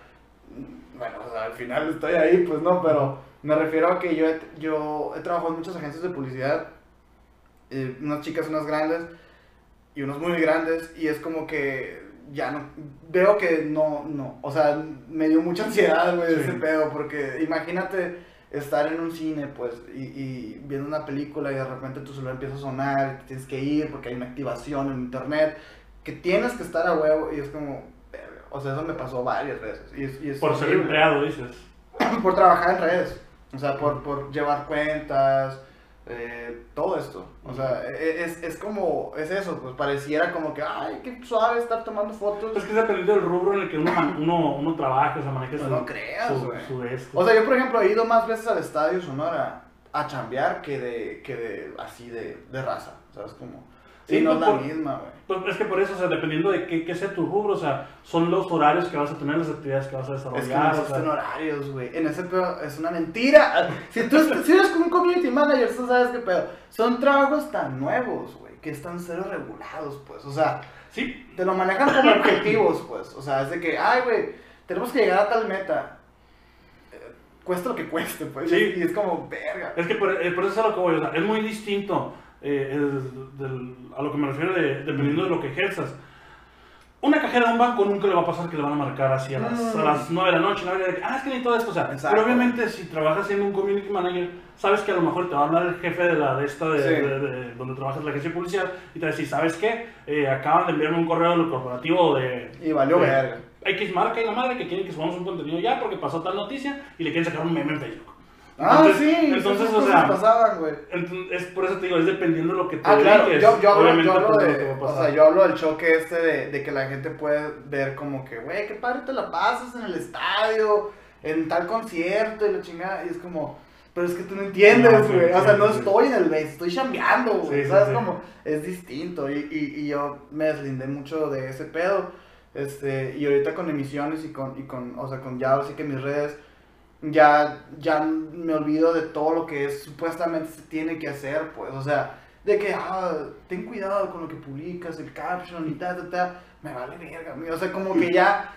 bueno, o sea, al final estoy ahí, pues no, pero me refiero a que yo he, yo he trabajado en muchas agencias de publicidad, eh, unas chicas, unas grandes y unos muy grandes, y es como que ya no, veo que no, no, o sea, me dio mucha ansiedad, güey, Sí. ese pedo, porque imagínate estar en un cine, pues, y, y viendo una película y de repente tu celular empieza a sonar, y tienes que ir porque hay una activación en internet, que tienes que estar a huevo, y es como, o sea, eso me pasó varias veces, y es, y es Por ser empleado, dices. <clears throat> por trabajar en redes, o sea, por, por llevar cuentas, eh, todo esto. O sea, e- es, es como, es eso, pues pareciera como que, ay, qué suave estar tomando fotos. Es que es dependiendo del rubro en el que uno, uno, uno trabaja, o sea, maneja No su, lo creas, su, esto. O sea, yo por ejemplo he ido más veces al estadio Sonora a chambear que de, que de así de, de raza, ¿sabes? Como, sí, no es la misma, güey. Pues es que por eso, o sea, dependiendo de qué, qué sea tu rubro, o sea, son los horarios que vas a tener, las actividades que vas a Es que no desarrollar. o sea, existen horarios, güey. En ese pedo es una mentira. Si tú si eres un community manager, tú sabes qué pedo. Son trabajos tan nuevos, güey, que están cero regulados, pues. O sea, sí, te lo manejan como objetivos, pues. O sea, es de que, ay, güey, tenemos que llegar a tal meta. Eh, Cuesta lo que cueste, pues. Sí. Y es como, verga. es que por, eh, por eso es a lo que voy, o sea, es muy distinto eh, del- a lo que me refiero de, dependiendo de lo que ejerzas. Una cajera de un banco nunca le va a pasar que le van a marcar así a las, No, no, a no. las 9 de la noche, 9 de la- ah, es que ni todo esto, o sea, Exacto. pero obviamente si trabajas siendo un community manager, sabes que a lo mejor te va a hablar el jefe de la de esta, de, Sí. de- de- donde trabajas la agencia de publicidad, y te va a decir, ¿sabes qué? Eh, acaban de enviarme un correo del corporativo de... Y valió verga. X marca y la madre que quieren que subamos un contenido ya porque pasó tal noticia y le quieren sacar un meme en Facebook. Ah, Entonces- sí. entonces, o sea, pasaban, güey. Es por eso te digo, es dependiendo de lo que te Ah, claro, yo, yo hablo, obviamente, yo hablo lo que de, va a o pasar. sea, yo hablo del choque este de, de que la gente puede ver como que, güey, qué padre te la pasas en el estadio, en tal concierto y la chingada, y es como, pero es que tú no entiendes, No, güey, o sea, no estoy en el base, estoy chambeando, güey, Sí, sí, ¿sabes? sí. Como, es distinto, y, y, y yo me deslindé mucho de ese pedo, este, y ahorita con emisiones y con, y con o sea, con ya, así que mis redes, ya, ya me olvido de todo lo que es, supuestamente se tiene que hacer, pues, o sea, de que, ah, ten cuidado con lo que publicas, el caption y ta, ta, ta, me vale verga, o sea, como que ya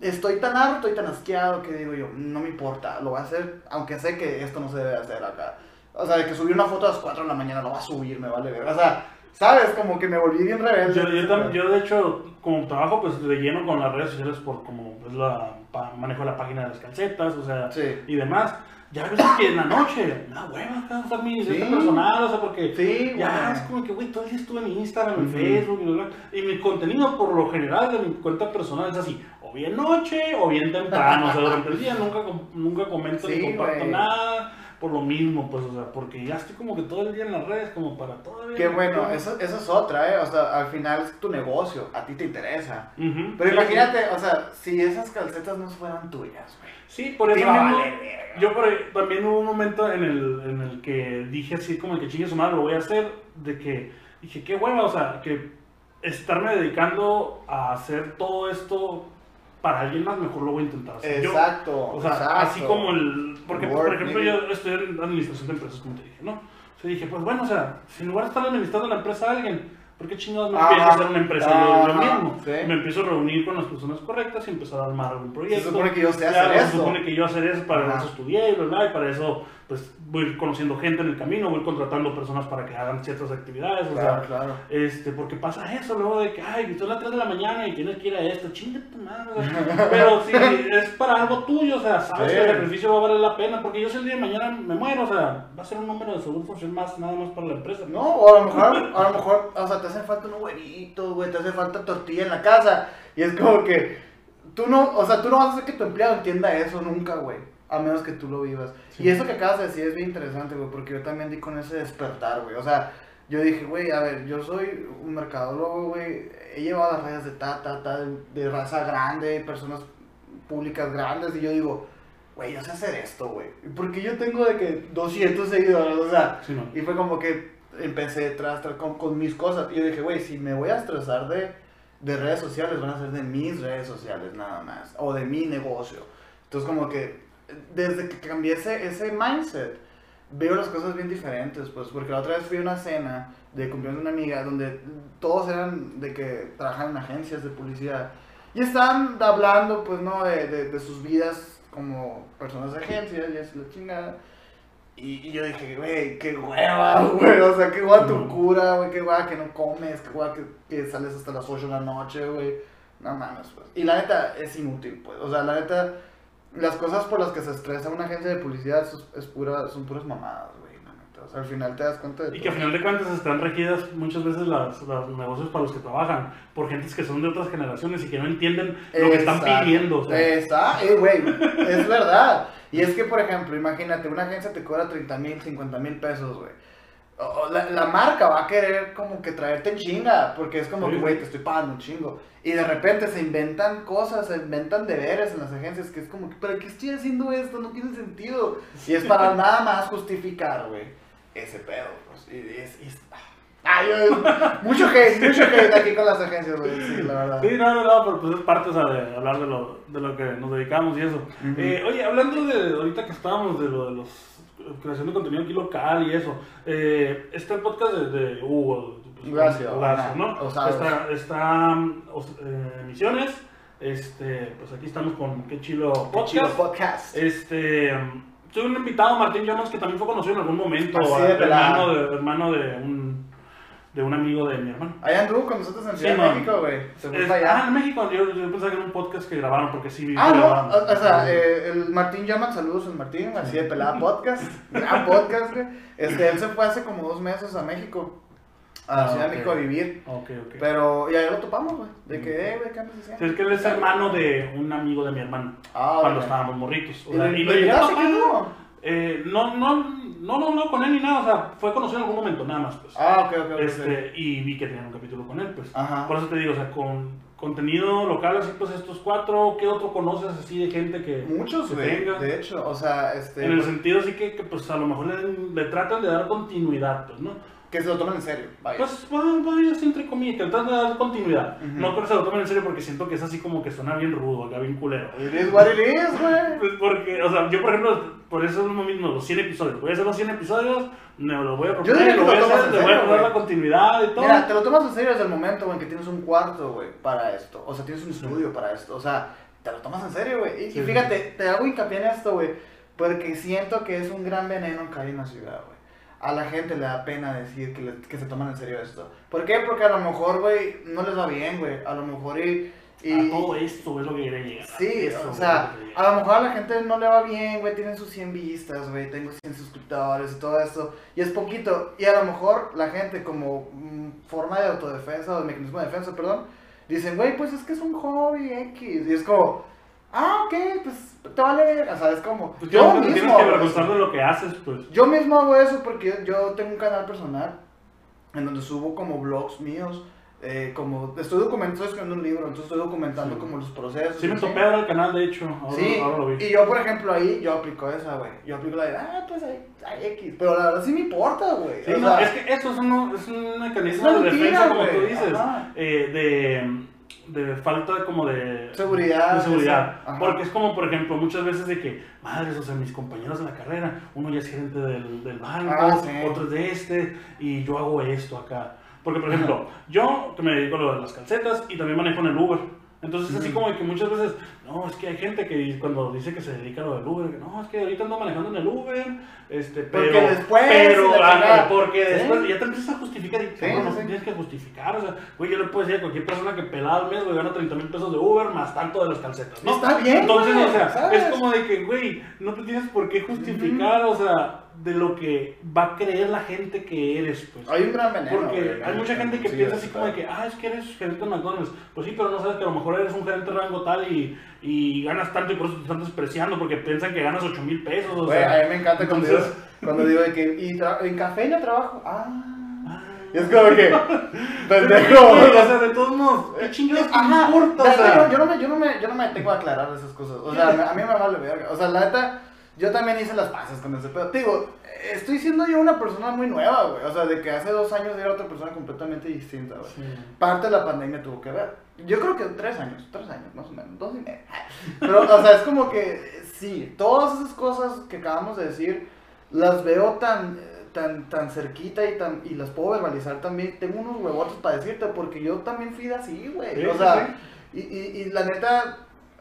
estoy tan harto y tan asqueado que digo yo, no me importa, lo voy a hacer, aunque sé que esto no se debe hacer acá. O sea, de que subir una foto a las 4 de la mañana lo va a subir, me vale verga. O sea, ¿sabes? Como que me volví bien rebelde. Yo, yo, tam- yo, de hecho, como trabajo pues de lleno con las redes sociales por como es la pa- manejo la página de las calcetas, o sea, Sí. y demás. Ya veces que en la noche, una hueva acá usar mi Sí. personal, o sea, porque Sí, ya es como que, güey, todo el día estuve en Instagram, en. Facebook, y, bla, bla. y mi contenido por lo general de mi cuenta personal es así, o bien noche o bien temprano, o sea, durante el día nunca, nunca comento ni comparto nada, por lo mismo, pues, o sea, porque ya estoy como que todo el día en las redes, como para todavía... Qué bueno, eso, eso es otra, ¿eh? O sea, al final es tu negocio, a ti te interesa. Pero Sí, imagínate, o sea, si esas calcetas no fueran tuyas, güey. Sí, por eso verga. yo por también hubo un momento en el, en el que dije así como que chingue su madre, lo voy a hacer, de que dije, qué hueva, o sea, que estarme dedicando a hacer todo esto para alguien más, mejor lo voy a intentar hacer yo. Exacto. O sea, exacto. así como el... Porque, Word, por ejemplo, yo estoy en administración de empresas, como te dije, ¿no? O sea, dije, pues bueno, o sea, si en lugar de estar administrando la empresa a alguien, ¿por qué chingados no Ajá. empiezo a hacer una empresa yo, yo Ajá, mismo? sí. Me empiezo a reunir con las personas correctas y empezar a armar algún Se proyecto. supone que yo sé Claro, hacer se eso. supone que yo hacer eso, para Ajá. eso estudié. Y para eso, pues, voy conociendo gente en el camino, voy contratando personas para que hagan ciertas actividades, o Claro, sea, claro. este, porque pasa eso luego de que, ay, son las 3 de la mañana y tienes que ir a esto, chinga tu madre, o <laughs> pero si es para algo tuyo, o sea, sabes Sí. que el sacrificio va a valer la pena, porque yo si el día de mañana me muero, o sea, va a ser un número de seguro social más, nada más para la empresa. No, o a lo mejor, a lo mejor, o sea, te hace falta unos huevitos, güey, te hace falta tortilla en la casa. Y es como que tú no, o sea, tú no vas a hacer que tu empleado entienda eso nunca, güey. A menos que tú lo vivas. Sí. Y eso que acabas de decir es bien interesante, güey, porque yo también di con ese despertar, güey. O sea, yo dije, güey, a ver, yo soy un mercadólogo, güey. He llevado las redes de ta, ta, ta, de, de raza grande, personas públicas grandes. Y yo digo, güey, yo sé hacer esto, güey. Porque yo tengo de que 200 seguidores, o sea. Sí, no. Y fue como que empecé tras, tras con, con mis cosas. Y yo dije, güey, si me voy a estresar de, de redes sociales, van a ser de mis redes sociales nada más. O de mi negocio. Entonces como que desde que cambié ese, ese mindset, veo las cosas bien diferentes. Pues porque la otra vez fui a una cena de cumpleaños de una amiga donde todos eran de que trabajan en agencias de publicidad. Y están hablando, pues, ¿no? De, de, de sus vidas como personas de agencias y así la chingada. Y, y yo dije, güey, qué hueva, <laughs> güey. O sea, qué hueva tu cura, güey. Qué hueva que no comes, qué hueva que, que sales hasta las 8 de la noche, güey. No mames, pues. Y la neta es inútil, pues. O sea, la neta, las cosas por las que se estresa una agencia de publicidad es, pura, son puras mamadas, güey. neta. O sea, al final te das cuenta de Y que a todo. final de cuentas están regidas muchas veces las, los negocios para los que trabajan por gentes que son de otras generaciones y que no entienden lo que están Exacto. pidiendo. O sea, Está, eh, güey, es verdad. Y es que, por ejemplo, imagínate, una agencia te cobra 30 mil, 50 mil pesos, güey. La, la marca va a querer como que traerte en chinga, porque es como Sí. que, güey, te estoy pagando un chingo. Y de repente se inventan cosas, se inventan deberes en las agencias, que es como que, ¿para qué estoy haciendo esto? No tiene sentido. Y es para <laughs> nada más justificar, güey, ese pedo. Pues. Y es, es- Ay, ay, mucho hate, mucho hate aquí con las agencias, güey, sí, la verdad. Sí, no, no, no, pero pues es parte o sea, de hablar de lo, de lo que nos dedicamos y eso. Eh, oye, hablando de ahorita que estábamos de lo de los creación de contenido aquí local y eso, eh, está el podcast de, de Hugo. pues, Gracias, ¿no? Está, está eh, Misiones, este, pues aquí estamos con Qué Chilo Qué Podcast. chido podcast. Este, um, tuve un invitado, Martín Llamas, que también fue conocido en algún momento, Así de pelada. hermano, de, hermano de un de un amigo de mi hermano. Allá anduvo con nosotros en Sí, Ciudad de man. México, güey. Se fue Es- para ah, allá. en México, yo, yo pensaba que era un podcast que grabaron, porque sí. Ah, no, grabaron. o, o sea, eh, el Martín Llaman, saludos al Martín, así de pelada podcast, <laughs> gran podcast, güey. Este, él se fue hace como dos meses a México, a la Ah, Ciudad de México a vivir, Ok, ok. pero, y ahí lo topamos, güey, de que, eh, güey, ¿qué andas haciendo? Sí, es que él es hermano de un amigo de mi hermano, Ah, cuando estábamos morritos. O ¿Y sea, y le lo llegué Eh, no, no, no, no, no, con él ni nada, o sea, fue conocido en algún momento, nada más, pues. Ah, ok, ok, ok. este, y vi que tenían un capítulo con él, pues. Ajá. Por eso te digo, o sea, con contenido local, así pues estos cuatro, ¿qué otro conoces así de gente que, Muchos, que güey, tenga? de hecho, o sea, este... En el pues, sentido así que, que, pues a lo mejor le, le tratan de dar continuidad, pues, ¿no? Que se lo tomen en serio. Vaya. Pues vaya, así entre comillas, tratando de dar continuidad. Ujú. No creo que se lo tomen en serio porque siento que es así como que suena bien rudo, acá bien culero. It is what it is, güey. Pues porque, o sea, yo por ejemplo, por eso es lo mismo, los 100 episodios. Voy a hacer los 100 episodios, me los voy a Yo diría proponer, que lo voy a lo hacer, le voy a poner la continuidad y todo. Mira, te lo tomas en serio desde el momento güey, en que tienes un cuarto, güey, para esto. O sea, tienes un estudio para esto. O sea, te lo tomas en serio, güey. Y, y Sí. fíjate, te hago hincapié en esto, güey, porque siento que es un gran veneno caer en la ciudad, güey. A la gente le da pena decir que, le- que se toman en serio esto. ¿Por qué? Porque a lo mejor, güey, no les va bien, güey. A lo mejor y... y a todo esto es lo que quería llegar. Sí, Eso o sea, a lo mejor a la gente no le va bien, güey, tienen sus 100 vistas, güey, tengo 100 suscriptores y todo eso, y es poquito, y a lo mejor la gente como mm, forma de autodefensa o de mecanismo de defensa, perdón, dicen, güey, pues es que es un hobby X, y es como, ah, ok, pues te vale ver, o sea, es como, Pues yo te tienes mismo, que avergonzar de lo que haces, pues. yo mismo hago eso porque yo, yo tengo un canal personal en donde subo como vlogs míos, eh, como, estoy documentando, estoy escribiendo un libro, entonces estoy documentando Sí. como los procesos. Sí me topé ahora el canal, de hecho, ahora, Sí, ahora lo vi. y yo, por ejemplo, ahí, yo aplico esa, güey. Yo aplico la de, ah, pues hay, hay X. Pero la verdad sí me importa, güey. Sí, no, sea, es que eso es, uno, es un mecanismo Es de defensa, como tú dices, eh, de, de falta como de Seguridad, de seguridad. Porque es como, por ejemplo, muchas veces de que, madres, o sea, mis compañeros de la carrera, uno ya es gerente del, del banco, Ah, sí. otro es de este, y yo hago esto acá. Porque, por ejemplo, yo que me dedico a lo de las calcetas y también manejo en el Uber. Entonces, así como que muchas veces, no, es que hay gente que cuando dice que se dedica a lo del Uber, que no, es que ahorita ando manejando en el Uber, este, pero. Porque después, Pero, porque después ya te empiezas a justificar y Sí, cabrón, no sí, tienes que justificar. O sea, güey, yo le puedo decir a cualquier persona que pelada al mes, güey, gana 30 mil pesos de Uber más tanto de las calcetas. ¿no? Está bien, Entonces, güey, o sea, ¿sabes? es como de que, güey, no te tienes por qué justificar, o sea, de lo que va a creer la gente que eres, pues. Hay un gran veneno. Porque güey, hay mucha gente que sí, piensa sí, así como de que, ah, es que eres gerente de McDonald's. Pues sí, pero no sabes que a lo mejor eres un gerente de rango tal y, y ganas tanto y por eso te están despreciando porque piensan que ganas 8 mil pesos. O Güey, sea, a mí me encanta cuando, digo, cuando digo de que, y en café no trabajo. Ah. Ah. Y es como que, pendejo. <laughs> o sea, de todos modos, ¿qué chingados importa? O sea, yo, no me, yo, no me, yo no me tengo a aclarar esas cosas. O sea, <laughs> a mí me vale verga. O sea, la neta, yo también hice las pasas con ese pedo. Te digo, estoy siendo yo una persona muy nueva, güey. O sea, de que hace dos años era otra persona completamente distinta, güey. Sí. Parte de la pandemia tuvo que ver. Yo creo que tres años, tres años más o menos, dos y medio. Pero, o sea, es como que, sí, todas esas cosas que acabamos de decir, las veo tan, tan, tan cerquita y, tan, y las puedo verbalizar también. Tengo unos huevotes para decirte, porque yo también fui de así, güey. Sí, o sí, sea, y, y, y la neta,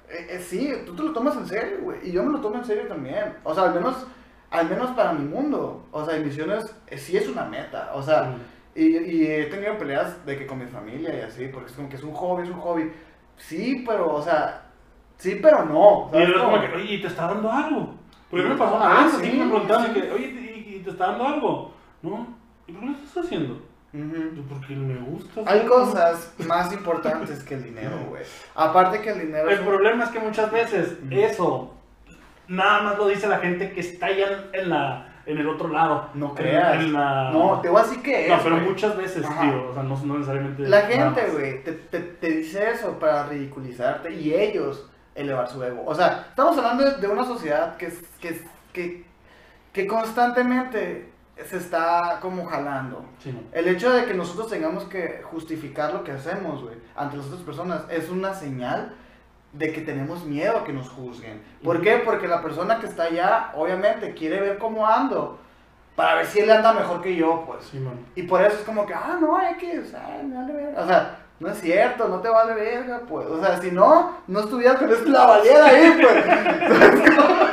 eh, eh, sí, tú te lo tomas en serio, güey. Y yo me lo tomo en serio también. O sea, al menos, al menos para mi mundo. O sea, misiones eh, sí es una meta. O sea, y, y he tenido peleas de que con mi familia y así, porque es como que es un hobby, es un hobby. Sí, pero, o sea, sí, pero no. Y ¿sabes era como cómo? que, oye, ¿y te está dando algo? Porque me pasó una Ah, vez, sí, me sí. de que, oye, ¿y, y te está dando algo? ¿No? ¿Y por qué lo estás haciendo? Yo, Porque me gusta. Hay hacerlo". cosas más importantes que el dinero, güey. Aparte que el dinero El problema es que muchas veces eso nada más lo dice la gente que está ya en, la, en el otro lado. No creas. en la- No, te voy a decir que es. No, pero muchas veces, Ajá. tío. O sea, no, no necesariamente. La gente, güey, te, te, te dice eso para ridiculizarte y ellos elevar su ego. O sea, estamos hablando de, de una sociedad que, es- que, que, que constantemente se está como jalando. Sí, no. El hecho de que nosotros tengamos que justificar lo que hacemos, güey, ante las otras personas, es una señal de que tenemos miedo a que nos juzguen. ¿Por qué? Porque la persona que está allá, obviamente, quiere ver cómo ando, para ver si él anda mejor que yo, pues. Sí. Y por eso es como que, ah, no, X, ay, verga. O sea, no es cierto, no te vale verga, pues. O sea, si no, no estuvieras con esta lavaliera ahí, pues. <laughs>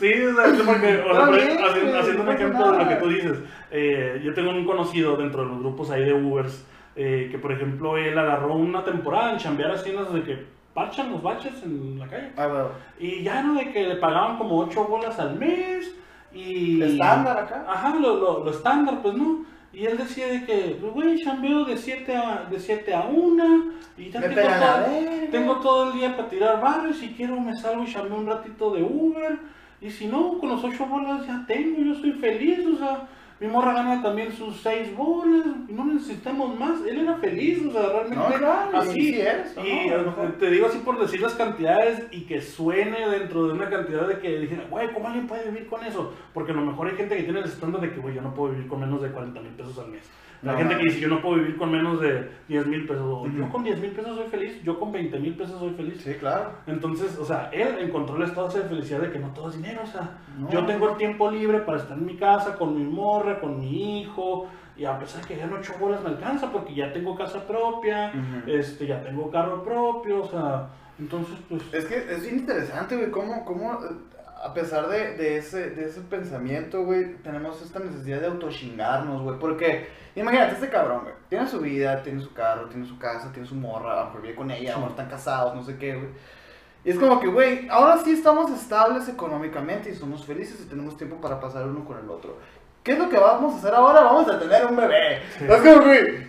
Sí, o sea, es porque, o sea, haciendo, haciendo un no ejemplo de lo que tú dices, eh, yo tengo un conocido dentro de los grupos ahí de Ubers, eh, que por ejemplo él agarró una temporada en chambear así en las de que parchan los baches en la calle. Ah, bueno. Y ya no de que le pagaban como 8 bolas al mes y... Estándar acá. Ajá, lo, lo, lo estándar, pues no. Y él decía de que, pues güey, chambeo de 7 a, de 7 a 1 y ya tengo todo, tengo todo el día para tirar barrio, si quiero me salgo y chambeo un ratito de Uber. Y si no, con los 8 bolas ya tengo, yo soy feliz, o sea, mi morra gana también sus seis bolas y no necesitamos más. Él era feliz, o sea, realmente No, así. sí es, y eh, te digo así por decir las cantidades y que suene dentro de una cantidad de que dijera, güey, ¿cómo alguien puede vivir con eso? Porque a lo mejor hay gente que tiene el estándar de que, güey, yo no puedo vivir con menos de 40 mil pesos al mes. La No, gente que dice, yo no puedo vivir con menos de 10 mil pesos. O, Yo con 10 mil pesos soy feliz, yo con 20 mil pesos soy feliz. Sí, claro. Entonces, o sea, él encontró el estado de felicidad de que no todo es dinero, o sea, No. yo tengo el tiempo libre para estar en mi casa con mi morra, con mi hijo, y a pesar de que ya no ocho bolas me alcanza porque ya tengo casa propia, este, ya tengo carro propio, o sea, entonces, pues, Es que es interesante, güey, cómo, cómo eh, a pesar de, de, ese, de ese pensamiento, güey, tenemos esta necesidad de autochingarnos, güey, porque imagínate, este cabrón, güey, tiene su vida, tiene su carro, tiene su casa, tiene su morra, a lo mejor vive con ella, están casados, no sé qué, güey. Y es como que, güey, ahora sí estamos estables económicamente y somos felices y tenemos tiempo para pasar uno con el otro. ¿Qué es lo que vamos a hacer ahora? Vamos a tener un bebé. Sí. Es como, güey,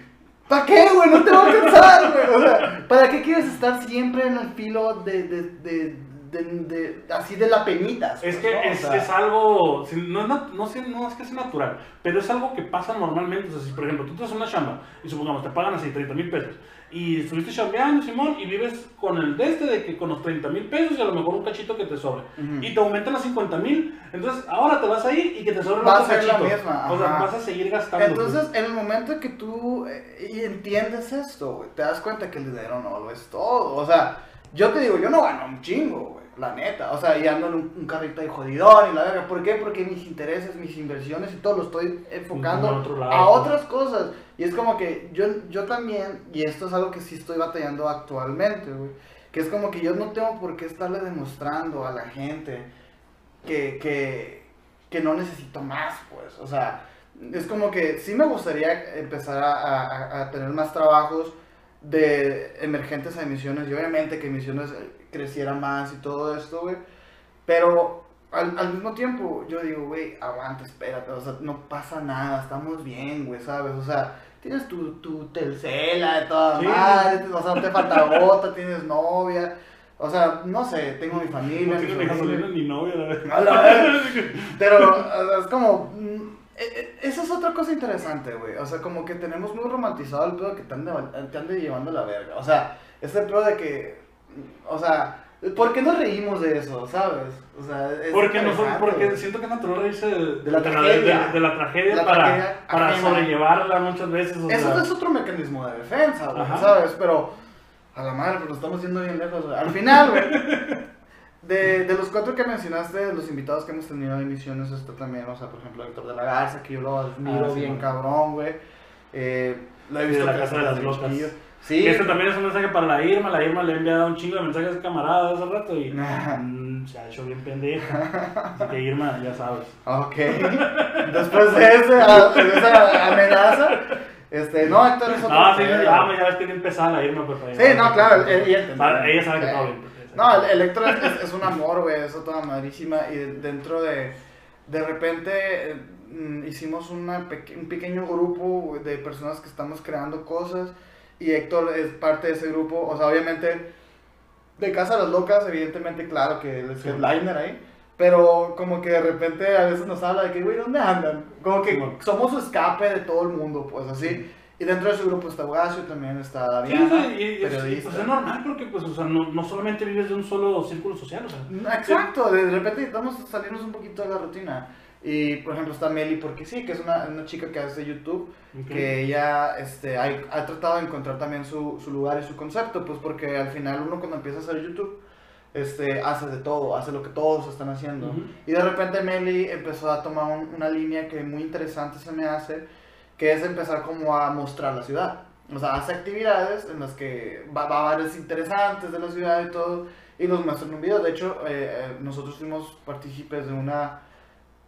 ¿para qué, güey? No te va a alcanzar, güey. O sea, ¿para qué quieres estar siempre en el filo de, de, de, de, de- así de la penita? es que es, es algo, si- no, es nat- no, sé, no es que sea natural, pero es algo que pasa normalmente, o sea, si por ejemplo tú te haces una chamba y supongamos te pagan así 30 mil pesos y estuviste chambeando, Simón, y vives con el de este de que con los 30 mil pesos y a lo mejor un cachito que te sobre. Ujú. y te aumentan a 50 mil. Entonces, ahora te vas a ir y que te sobre otro ser la cachito. misma, O sea, vas a seguir gastando. Entonces, en el momento que tú eh, entiendes esto, te das cuenta que el dinero no lo es todo. O sea, yo te digo, yo no gano un chingo, güey, la neta. O sea, y ando en un, un carrito de jodidón y la verga. ¿Por qué? Porque mis intereses, mis inversiones y todo lo estoy enfocando En otro lado, a otras cosas. Y es como que yo, yo también, y esto es algo que sí estoy batallando actualmente, güey, que es como que yo no tengo por qué estarle demostrando a la gente que, que, que no necesito más, pues. O sea, es como que sí me gustaría empezar a, a- a tener más trabajos de emergentes a emisiones y obviamente que emisiones eh, creciera más y todo esto, güey. Pero al, al mismo tiempo yo digo, güey, aguanta, espérate, o sea, no pasa nada, estamos bien, güey, ¿sabes? O sea, tienes tu, tu telcela de toda Sí. madre, o sea, no te falta gota, tienes novia. O sea, no sé, tengo mi familia, No ni novia, la verdad. <laughs> Pero o sea, es como. Eh, eh, Esa es otra cosa interesante, güey. O sea, como que tenemos muy romantizado el pedo que te ande, te ande llevando la verga. O sea, ese pedo de que. O sea, ¿por qué nos reímos de eso, sabes? O sea, es Porque, no porque siento que es natural reírse de, De la tragedia. de- de la tragedia La para, tragedia para sobrellevarla muchas veces. O Eso sea, es otro mecanismo de defensa, güey. ¿sabes? Pero. A la madre, pues nos estamos yendo bien lejos, güey. Al final, güey. <laughs> De, de los cuatro que mencionaste, de los invitados que hemos tenido en emisiones, está también, o sea, por ejemplo, Héctor de la Garza, que yo lo admiro Ah, sí, bien man. cabrón, güey. Eh, lo he Sí, visto de la Casa de las Locas. chiquillo. que Sí. Este también es un mensaje para la Irma. La Irma le ha enviado un chingo de mensajes a ese camarada hace rato y mm, se ha hecho bien pendeja. Así que Irma, ya sabes. Ok. Después de, ese, a- de esa amenaza, este, no, Héctor es otro. No, sí, ya, ya ves que bien pesada la Irma, pues para Sí, no, claro, él-. Sabe- Ella sabe que Sí. todo bien. No, el, el Héctor es, es- es un amor, güey, es toda madrísima. Y dentro de. De repente eh, mm, hicimos una peque- un pequeño grupo de personas que estamos creando cosas. Y Héctor es parte de ese grupo. O sea, obviamente, de Casa de las Locas, evidentemente, claro que él es Sí. headliner ahí. Pero como que de repente a veces nos habla de que, güey, ¿dónde andan? Como que somos su escape de todo el mundo, pues así. Y dentro de su grupo está Horacio, también está Sí, Diana, o sea, y- y periodista. pues es normal porque pues, o sea, no, no solamente vives de un solo círculo social, o sea, Exacto, de repente necesitamos salirnos un poquito de la rutina. Y por ejemplo está Meli, porque sí, que es una, una chica que hace YouTube, Ok. que ella este, ha, ha tratado de encontrar también su, su lugar y su concepto, pues porque al final uno cuando empieza a hacer YouTube, este, hace de todo, hace lo que todos están haciendo. Ujú. Y de repente Meli empezó a tomar un- una línea que muy interesante se me hace, que es empezar como a mostrar la ciudad. O sea, hace actividades en las que va, va a bares interesantes de la ciudad y todo, y los muestra en un video. De hecho, eh, eh, nosotros fuimos partícipes de una,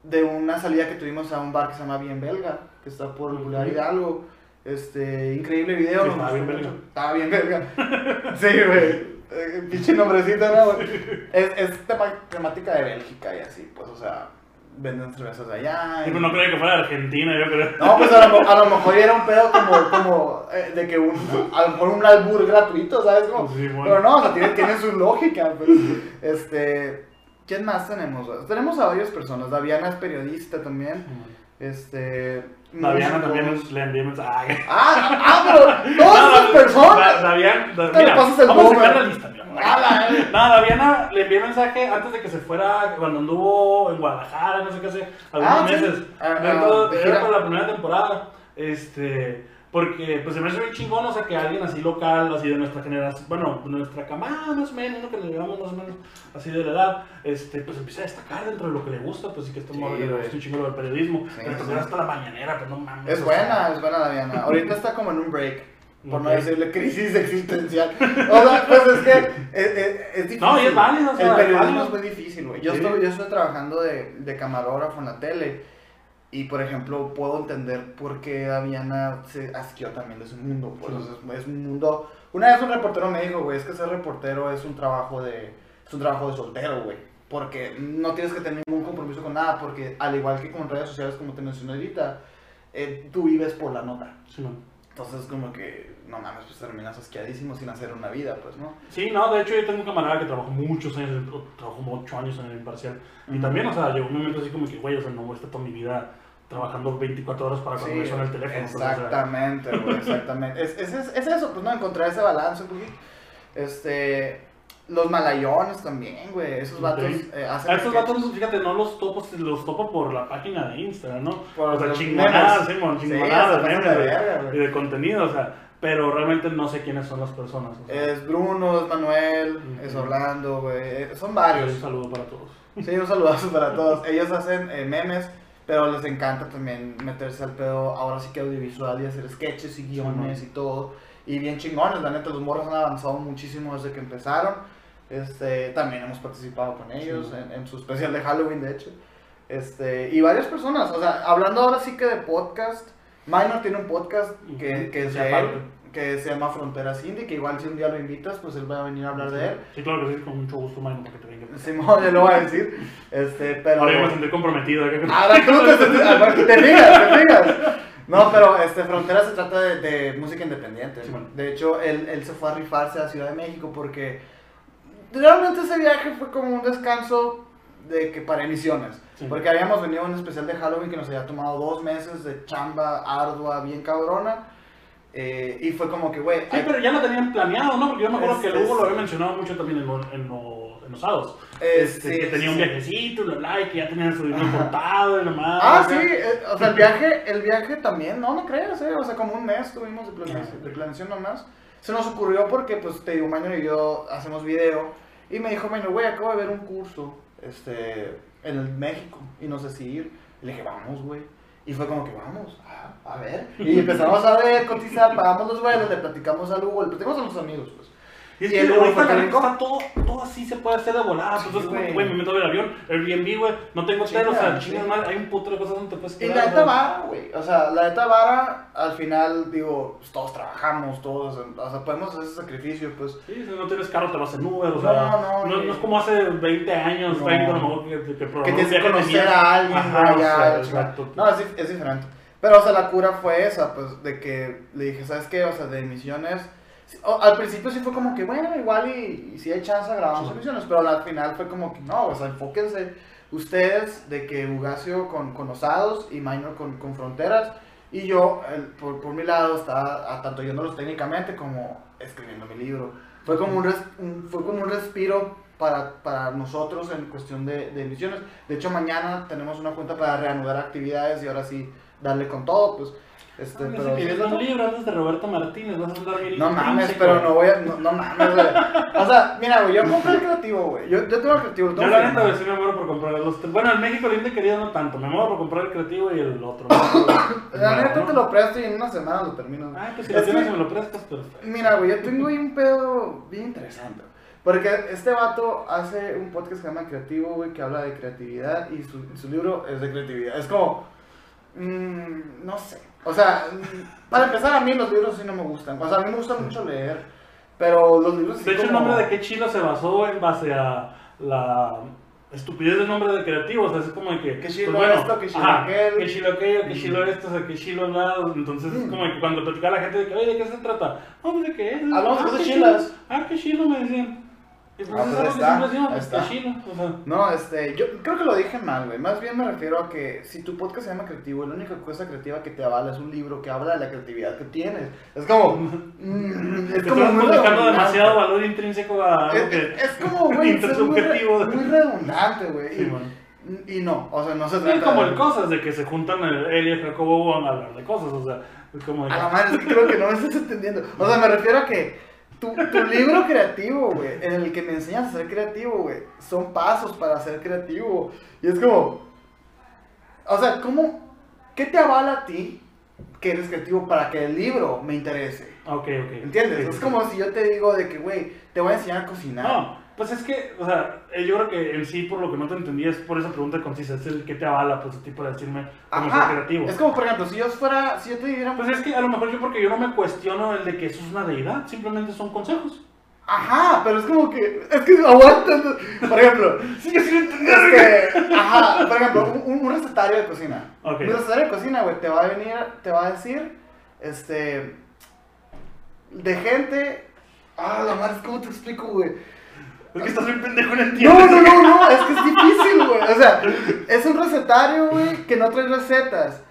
de una salida que tuvimos a un bar que se llama Bien Belga, que está por Ujú. Popular Hidalgo. Este, increíble video. Sí, estaba bien belga. Estaba bien belga. <laughs> sí, güey. Eh, pinche nombrecito, ¿no? <laughs> Es, es temática de Bélgica y así, pues, o sea, venden cervezas allá. Sí, y- pues no creía que fuera de Argentina, yo creo. no, pues a lo, a lo mejor era un pedo como, como eh, de que un, a lo mejor un albur gratuito, ¿sabes? Como, Sí, bueno. Pero no, o sea, tiene, tiene su lógica. Pues. Este, ¿Quién más tenemos? Tenemos a varias personas. Daviana es periodista también. Este. Daviana también le envié mensaje. Ah, ah, pero todas esas personas. Daviana, da- mira, pasas el vamos a sacar la lista, mi amor. A la vez. No, Daviana le envié mensaje antes de que se fuera, cuando anduvo en Guadalajara, no sé qué hace, algunos Ah, sí. meses. Ah, Dentro- ah, de era gira. para la primera temporada. Este, porque pues se me hace bien chingón, o sea, que alguien así local, así de nuestra generación, bueno, nuestra camada más o menos, lo que le llevamos más o menos así de la edad, este, pues empieza a destacar dentro de lo que le gusta, pues sí que este Sí, gusta un chingo del periodismo, Sí, pero sí. pues hasta la mañanera, pues no mames. Es buena, es buena Daviana. Ahorita está como en un break. Por no decirle crisis existencial. O sea, pues es que es, es, es difícil. No, y es válido, o sea, El es periodismo es muy difícil, güey. Yo, Sí. estoy, yo estoy trabajando de, de camarógrafo en la tele. Y por ejemplo, puedo entender por qué Daviana se asqueó también de ese mundo. Pues Sí. es, es un mundo. Una vez un reportero me dijo, güey, es que ser reportero es un trabajo de. Es un trabajo de soltero, güey. Porque no tienes que tener ningún compromiso con nada. Porque al igual que con redes sociales, como te mencioné ahorita, eh, tú vives por la nota. Sí. Entonces, como que, no mames, pues terminas asqueadísimo sin hacer una vida, pues, ¿no? Sí, no, de hecho yo tengo un camarada que trabajó muchos años, trabajó como 8 años en el imparcial. Y también, o sea, llegó un momento así como que, güey, o sea, no voy a estar toda mi vida trabajando 24 horas para cuando me suena el teléfono. pues, Exactamente, güey, exactamente. Es, es, es, es eso, pues, ¿no? Encontrar ese balance, güey. Este, los malayones también, güey, esos vatos eh, hacen a estos vatos, fíjate, no los topo, los topo por la página de Instagram, ¿no? Por o sea, chingonadas, Sí, chingonadas, se pasan memes, de verga, y de contenido, o sea, pero realmente no sé quiénes son las personas. o sea, Es Bruno, es Manuel, es. Orlando, güey, eh, son un varios. saludo para todos. Sí, un saludazo <laughs> para todos. Ellos hacen eh, memes, pero les encanta también meterse al pedo, ahora sí que audiovisual y hacer sketches y guiones y todo. Y bien chingones, la neta, los morros han avanzado muchísimo desde que empezaron. Este, también hemos participado con ellos Sí. en, en su especial de Halloween, de hecho. Este, y varias personas, o sea, hablando ahora sí que de podcast, Minor tiene un podcast que, que sí, aparte. que se llama Fronteras Indie, que igual si un día lo invitas, pues él va a venir a hablar de él. Sí, claro que sí, con mucho gusto, Mano, porque te venga. Simón, <laughs> ya lo voy a decir. Este, pero. Ahora yo me sentiré comprometido. ¿eh? Ahora tú te, fijas, te fijas. No, pero este, Frontera se trata de, de música independiente. Sí, bueno. De hecho, él, él se fue a rifarse a Ciudad de México porque realmente ese viaje fue como un descanso de que para emisiones. Sí. Porque habíamos venido a un especial de Halloween que nos había tomado dos meses de chamba ardua, bien cabrona. eh, y fue como que, güey, Sí, hay- pero ya lo tenían planeado, ¿no? Porque yo me acuerdo Es- que el Hugo es- lo había mencionado mucho también en, los- en, los- en los sábados. Este, sí, que tenía un viajecito, bla, bla, y que ya tenían su dinero cortado y la madre. Ah, sí, eh, o sea, el viaje, el viaje también, no, no creas, eh, o sea, como un mes tuvimos de planeación, de planeación nomás. Se nos ocurrió porque, pues, te digo, Maño y yo hacemos video, y me dijo, Maño, güey, acabo de ver un curso, este, en México, y no sé si ir. Le dije, vamos, güey. Y fue como que, vamos, ah, a ver. Y empezamos a ver, cotizar, pagamos los vuelos, le platicamos al Hugo, le platicamos a los amigos, pues. Y es Y que el la neta rico. está todo, todo así se puede hacer de volada. Sí, pues es como que, güey. me meto en el avión, Airbnb, güey, no tengo hotel, o sea, chingas mal, hay un puto de cosas donde te puedes Y quedar. la o neta vara, güey. O sea, la neta vara, al final, digo, pues, todos trabajamos, todos, o sea, podemos hacer ese sacrificio, pues. Sí, si no tienes carro te vas en Uber, o No, sea, no, no, no, y- es como hace 20 años, No. 30, a lo mejor que, que, Que programas tienes que conocer a alguien, Ajá, o sea, la exacto. No, es, es diferente. Pero, o sea, la cura fue esa, pues, de que le dije, ¿sabes qué? O sea, de emisiones. Al principio sí fue como que, bueno, igual y, y si hay chance grabamos Sí. emisiones, pero al final fue como que, no, o sea, enfóquense ustedes de que Ugacio con, con Osados y Minor con, con Fronteras. Y yo, el- por, por mi lado, estaba tanto yéndolos técnicamente como escribiendo mi libro. Fue como un, res- un- fue como un respiro para, para nosotros en cuestión de, de emisiones. De hecho, mañana tenemos una junta para reanudar actividades y ahora sí darle con todo, pues. Este, Ay, pero, un libro antes de Roberto Martínez, vas a andar bien no mames, intrínseco. pero no voy a. No, no mames, güey. O sea, mira, güey, yo compré el creativo, güey. Yo, yo tengo el creativo. lo Yo tengo la neta, güey, sí me muero por comprar los. Bueno, en México lindo querido no tanto. Me muero por comprar el creativo y el otro. <coughs> La neta ¿no? te lo presto y en una semana lo termino. Ay, pues si lo tienes me lo prestas, perfecto. Mira, güey, yo tengo ahí un pedo bien interesante. Porque este vato hace un podcast que se llama Creativo, güey, que habla de creatividad y su, su libro es de creatividad. Es como. Mm, no sé. O sea, mm, para empezar, a mí los libros sí no me gustan. O sea, a mí me gusta mucho leer. Pero los libros sí De hecho, el como- nombre de qué chilo se basó en base a la estupidez del nombre de creativo. O sea, es como de que. pues Qué chilo esto, qué chilo ajá, aquel. Qué chilo aquello, qué chilo esto, o sea, qué chilo nada. Entonces, es Mm. como que cuando platicaba la gente de que, oye, ¿de qué se trata? No, pues de qué es. Hablamos de ah, cosas qué chilas. chilo. Ah, qué chilo, me decían. Es Ah, pues, pues es está, pues, está. No, este, yo creo que lo dije mal, güey. Más bien me refiero a que si tu podcast se llama creativo, la única cosa creativa que te avala es un libro que habla de la creatividad que tienes. Es como. <laughs> mm, es como muy demasiado valor intrínseco a Es, es como, güey, <laughs> ser muy, intersubjetivo. re- muy redundante, güey. Sí, y, man. y no, o sea, no se trata como de- el cosas de que se juntan el- él y el Jacobo van a hablar de cosas, o sea, es como de A la madre, es que creo que no me estás entendiendo. O sea, me refiero a que tu, tu libro creativo, güey, en el que me enseñas a ser creativo, güey, son pasos para ser creativo. Y es como. O sea, ¿cómo. ¿Qué te avala a ti que eres creativo para que el libro me interese? Ok, ok. ¿Entiendes? Es como si yo te digo de que, güey, te voy a enseñar a cocinar. No, pues es que, o sea, eh, yo creo que en sí, por lo que no te entendí, es por esa pregunta concisa, es el que te avala, pues, a ti para decirme cómo ser Ajá. creativo. Es como, por ejemplo, si yo fuera, si yo te diera. Pues es que a lo mejor yo, porque yo no me cuestiono el de que eso es una deidad, simplemente son consejos. Ajá, pero es como que. Es que aguanta. Por ejemplo, Sigue sin entender. Este, ajá, por ejemplo, un, un recetario de cocina. Ok. Un recetario de cocina, güey, te va a venir, te va a decir, este, de gente, ah, la madre, ¿cómo te explico, güey? Es que estás bien pendejo, no entiendo. No, no, no, no, es que es difícil, güey. O sea, es un recetario, güey, que no trae recetas.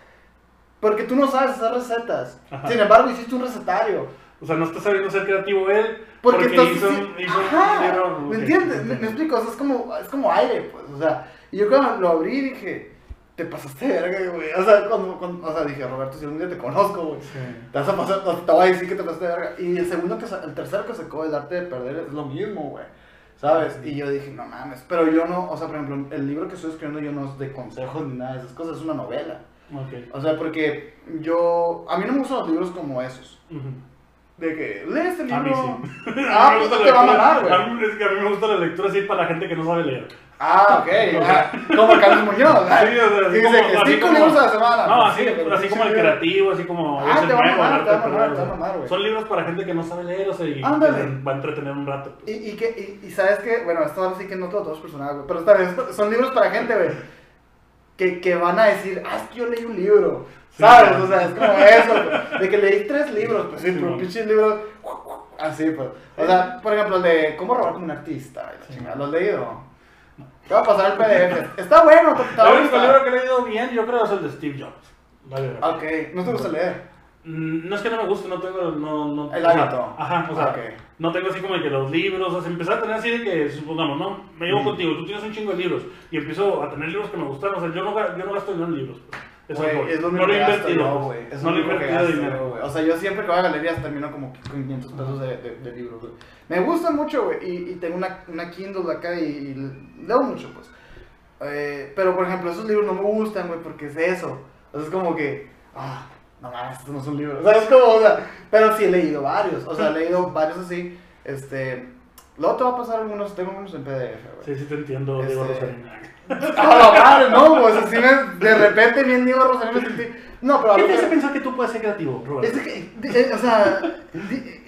Porque tú no sabes hacer recetas. Ajá. Sin embargo, hiciste un recetario. O sea, no está sabiendo ser creativo él Porque, porque, estás hizo, hizo Ajá. ¿Me entiendes? ¿Me, me explico? O sea, es como, es como aire, pues. O sea, y yo cuando lo abrí dije, te pasaste de verga, güey. O sea, cuando, cuando- o sea, dije, Roberto, si algún día te conozco, güey. Sí. Te vas a pasar, te voy a decir que te pasaste de verga. Y el segundo que el tercero que sacó, el arte de perder, es lo mismo, güey. ¿Sabes? Y yo dije, no mames. Pero yo no, o sea, por ejemplo, el libro que estoy escribiendo yo no es de consejos ni nada de esas cosas, es una novela. Ok. O sea, porque yo, a mí no me gustan los libros como esos. De que, lee este libro. A mí sí. <laughs> Ah, pues te va a mamar, <laughs> güey. es que a mí me gusta la lectura así para la gente que no sabe leer. Ah, ok. Ah, como Carlos Muñoz. ¿verdad? Sí, o sea, así dice como- que cinco libros a la semana. No, Pues así, sí, así sí, como el sí, creativo, así como Ah, te va a mamar, te va a mamar, te va a mamar, güey. Son libros para gente que no sabe leer, o sea, y Ándale. va a entretener un rato. Y, pues. y, que, y, y sabes que, bueno, esto ahora sí que no todo, todo es personal, güey. Pero bien, son libros para gente, güey. Que, que van a decir, ah, es que yo leí un libro. Sí, ¿Sabes? claro. O sea, es como eso, pues. De que leí tres libros, pues sí, Sí, pero man. pinches libros. Así, pues. O sea, por ejemplo, el de cómo robar como un artista. y Sí. ¿Lo has leído? Te va a pasar el PDF. Está bueno, a El único libro que he leído bien, yo creo, es el de Steve Jobs. Verdad. Ok, no te gusta leer. Mm, No es que no me guste, no tengo, no, no, El o sea, hábito. Ajá, o sea, Ok. no tengo así como que los libros, o sea, empecé a tener así de que, supongamos, no, me llevo Mm. contigo, tú tienes un chingo de libros, y empiezo a tener libros que me gustan, o sea, yo no, yo no gasto dinero en libros, pues. Güey, voy. es lo no lo he invertido, yo, güey. Es no lo he invertido dinero. güey. O sea, yo siempre que voy a galerías termino como que con 500 pesos de, de, de libros, güey. Me gusta mucho, güey. Y, y tengo una, una Kindle acá y, y leo mucho, pues. Eh, pero, por ejemplo, esos libros no me gustan, güey, porque es eso. O sea, es como que, ah, no mames, estos no son libros. <laughs> O sea, es como, o sea, pero sí he leído varios. O sea, he leído varios así. Este, luego te va a pasar algunos, tengo unos en PDF, güey. Sí, sí te entiendo, Diego Este- Rosalina. Ah, madre, no, pues así me, de repente bien Diego Rosario me sentí. No, pero a ¿Qué te hace pensar que tú puedes ser creativo, Robert? Es que, eh, o sea,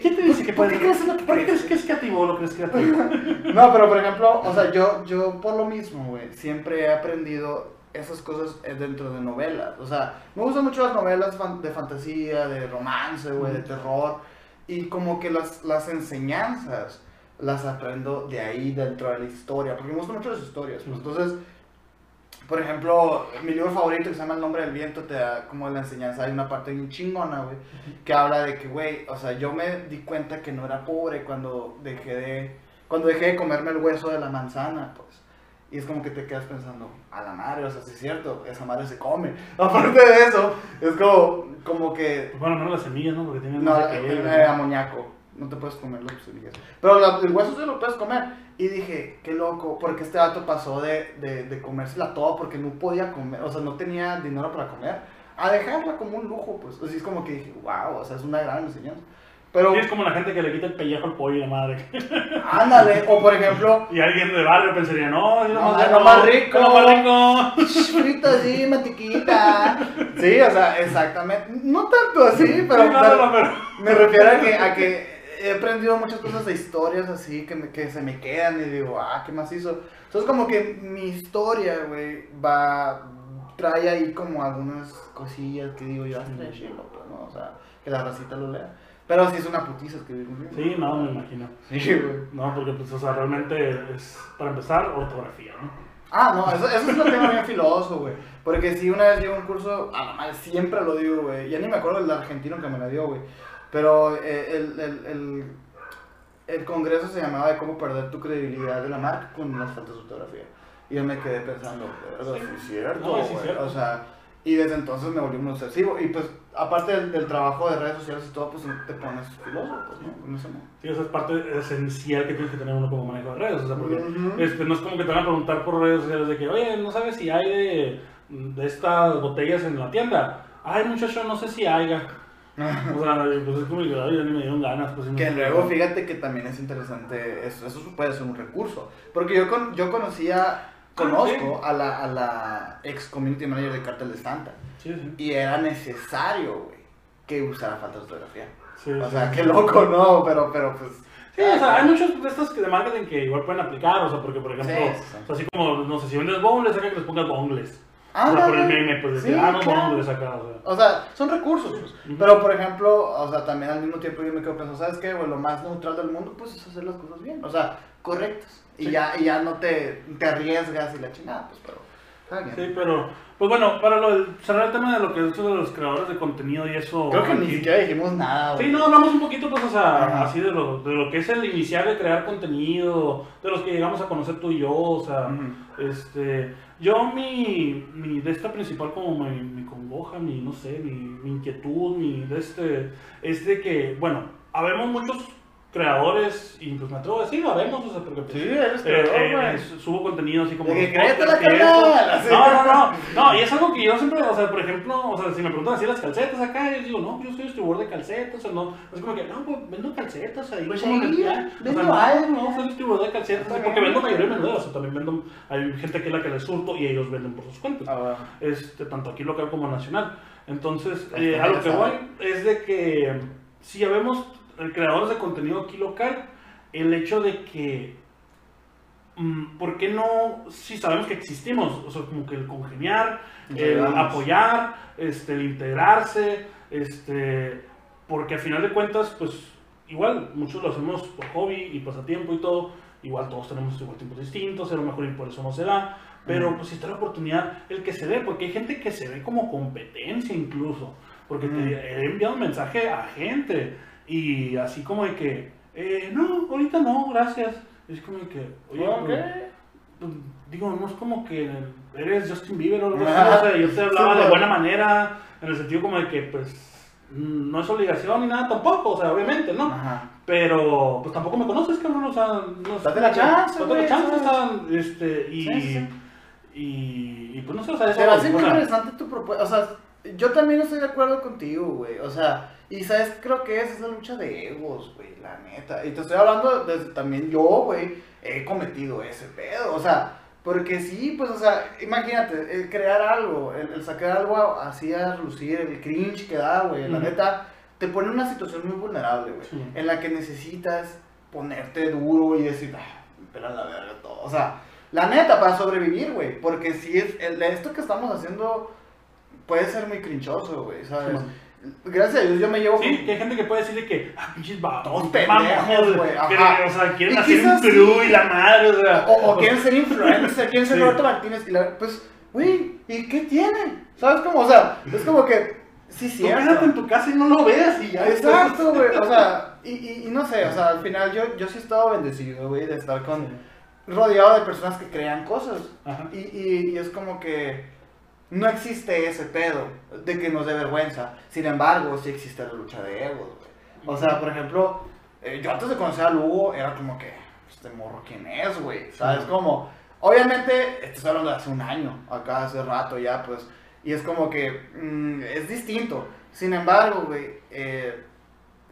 ¿Quién te dice que ¿por puedes qué crees ¿Por qué crees que es creativo o lo crees creativo? <laughs> No, pero por ejemplo, o sea, yo, yo por lo mismo, güey, siempre he aprendido esas cosas eh, dentro de novelas. O sea, me gustan mucho las novelas de fantasía, de romance, güey, de terror. Y como que las, las enseñanzas las aprendo de ahí, dentro de la historia. Porque me gustan mucho las historias. pues, entonces, por ejemplo, mi libro favorito que se llama El nombre del viento te da como la enseñanza. Hay una parte bien chingona, güey, que habla de que, güey, o sea, yo me di cuenta que no era pobre cuando dejé de, cuando dejé de comerme el hueso de la manzana, pues. Y es como que te quedas pensando, a la madre, o sea, sí es cierto, esa madre se come. <laughs> Aparte de eso, es como, como que bueno, menos las semillas, ¿no? Porque tienen no, no el, ¿no? el amoníaco. No te puedes comer las semillas. Pero la- el hueso sí lo puedes comer. Y dije, qué loco, porque este dato pasó de, de, de comérsela toda porque no podía comer, o sea, no tenía dinero para comer, a dejarla como un lujo, pues. Así es como que dije, wow, o sea, es una gran enseñanza. Pero, Sí, es como la gente que le quita el pellejo al pollo y la madre. <laughs> ándale, o por ejemplo, Y alguien de barrio pensaría, no, es lo No, más, lo más rico. lo más rico. frito así, <laughs> mantequita. Sí, o sea, exactamente. No tanto así, pero, Sí, no, no, no, pero- Me refiero a que, a que he aprendido muchas cosas de historias así que, me- que se me quedan y digo, ah, ¿qué más hizo? Entonces como que mi historia, güey, va, trae ahí como algunas cosillas que digo yo, ah, estaría chido, pues, ¿no? O sea, que la racita lo lea. Pero sí es una putiza escribir un libro. Sí, no, me imagino. Sí, güey. No, porque pues, o sea, realmente es, para empezar, ortografía, ¿no? Ah, no, eso, eso es un tema bien filoso, güey. Porque si una vez llevo un curso, a la madre, siempre lo digo, güey. Ya ni me acuerdo del argentino que me la dio, güey. Pero eh, el, el, el, el congreso se llamaba de cómo perder tu credibilidad de la marca con las faltas de ortografía. Y yo me quedé pensando, sí, es cierto, No, sí es cierto. O sea, y desde entonces me volví muy obsesivo. Y pues, aparte del, del trabajo de redes sociales y todo, pues te pones filoso, pues, ¿no? Sí, esa es parte esencial que tienes que tener uno como manejo de redes. O sea, porque este, no es como que te van a preguntar por redes sociales de que, oye, no sabes si hay de, de estas botellas en la tienda. Ay, muchacho, no sé si haya. <laughs> O sea, pues es como que, ya ni me dieron ganas. Pues, Que luego, fíjate que también es interesante, eso, eso puede ser un recurso. Porque yo, con, yo conocía, conozco a la, a la ex community manager de Cartel de Santa. Sí, sí. Y era necesario, güey, que usara falta de ortografía. Sí, O sea, qué loco, no, pero, pero pues... Sí, o sea, hay muchos de estos que- de marketing que igual pueden aplicar, o sea, porque por ejemplo, o sea, así como, no sé, si vendes bongles, saca que les pongas bongles. Ah, o sea, por el meme, pues decir, sí, ah, no, claro. acá, o sea. O sea, son recursos, pues. Pero, por ejemplo, o sea, también al mismo tiempo yo me quedo pensando, ¿sabes qué, güey? Lo más neutral del mundo, pues, es hacer las cosas bien. O sea, correctas. Y, Sí. ya, y ya no te, te arriesgas y la chingada, pues, pero... Sí, pero, pues bueno, para lo, cerrar el tema de lo que es de los creadores de contenido y eso. Creo que ni siquiera dijimos nada, güey. Sí, no, hablamos un poquito, pues, o sea, así de lo, de lo que es el iniciar de crear contenido, de los que llegamos a conocer tú y yo, o sea, este, yo mi, mi de esta principal como mi, congoja, mi, no sé, mi, mi inquietud, mi de este, es de que, bueno, habemos muchos creadores, y pues me atrevo a decirlo, habemos, o sea, porque pues, Sí, eres eh, creador, eh, güey. eh, subo contenido así como De que la carnal. No, no, no, no, y es algo que yo siempre, o sea, por ejemplo, o sea, si me preguntan así las calcetas acá, yo digo, no, yo soy distribuidor de calcetas, o no, es como que, no, pues vendo calcetas ahí, Pues ahí, vendo algo. no, soy distribuidor de calcetas, porque vendo mayoría de menuderos, o sea, también vendo, hay gente que es la que les surto y ellos venden por sus cuentas, Ah, este, tanto aquí local como nacional. Entonces, eh, a lo que voy es de que si ya vemos creadores de contenido aquí local, el hecho de que, mm, ¿por qué no, si sabemos que existimos, o sea, como que el congeniar, el apoyar, este, el integrarse, este, porque al final de cuentas, pues igual muchos lo hacemos por hobby y pasatiempo y todo, igual todos tenemos igual tiempos distintos, a lo mejor y por eso no se da, pero pues si está la oportunidad, el que se dé, porque hay gente que se ve como competencia incluso, porque Ujú. te he enviado un mensaje a gente y así como de que, eh, no, ahorita no, gracias. Es como de que, oye, Ok. pues, pues, digo, no es como que eres Justin Bieber o algo así, o sea, yo te hablaba Sí, de buena manera, en el sentido como de que, pues, mm, no es obligación ni nada tampoco, o sea, obviamente, ¿no? Ajá. Pero, pues tampoco me conoces, cabrón, o sea, no. Date la chance, Date la chance, o sea, este, y, Sí, sí. y, y, pues no sé, o sea, eso, Pero sea, interesante tu propuesta. O sea, yo también estoy de acuerdo contigo, güey. O sea, y sabes, creo que esa es la lucha de egos, güey, la neta. Y te estoy hablando desde también yo, güey, he cometido ese pedo. O sea, porque sí, pues, o sea, imagínate, el crear algo, el, el sacar algo así a relucir, el cringe que da, güey, la neta, te pone en una situación muy vulnerable, güey. Sí. En la que necesitas ponerte duro y decir, ah, la verga todo. O sea, la neta, para sobrevivir, güey. Porque si es, el, esto que estamos haciendo puede ser muy crinchoso, güey, ¿sabes? Gracias a Dios yo me llevo Sí, que hay gente que puede decir de que, ah, pinches va- Todos mamones, pendejos, güey. O sea, quieren Y hacer un sí. crew y la madre, o sea. O, o quieren ser influencer, quieren ser Sí. Roberto Martínez. Y la, pues, güey, ¿y qué tienen? ¿Sabes cómo? O sea, es como que, sí, cierto. quédate en tu casa y no lo veas y ya. Exacto, güey. O sea, y, y, y no sé, o sea, al final yo, yo sí he estado bendecido, güey, de estar con, rodeado de personas que crean cosas. Ajá. Y, y, y es como que no existe ese pedo de que nos dé vergüenza. Sin embargo, sí existe la lucha de egos, güey. O sea, por ejemplo, eh, yo antes de conocer a Lugo era como que, este morro, ¿quién es, güey? ¿Sabes? Sí. Como, obviamente, estoy hablando de hace un año, acá hace rato ya, pues, y es como que mm, es distinto. Sin embargo, güey, eh,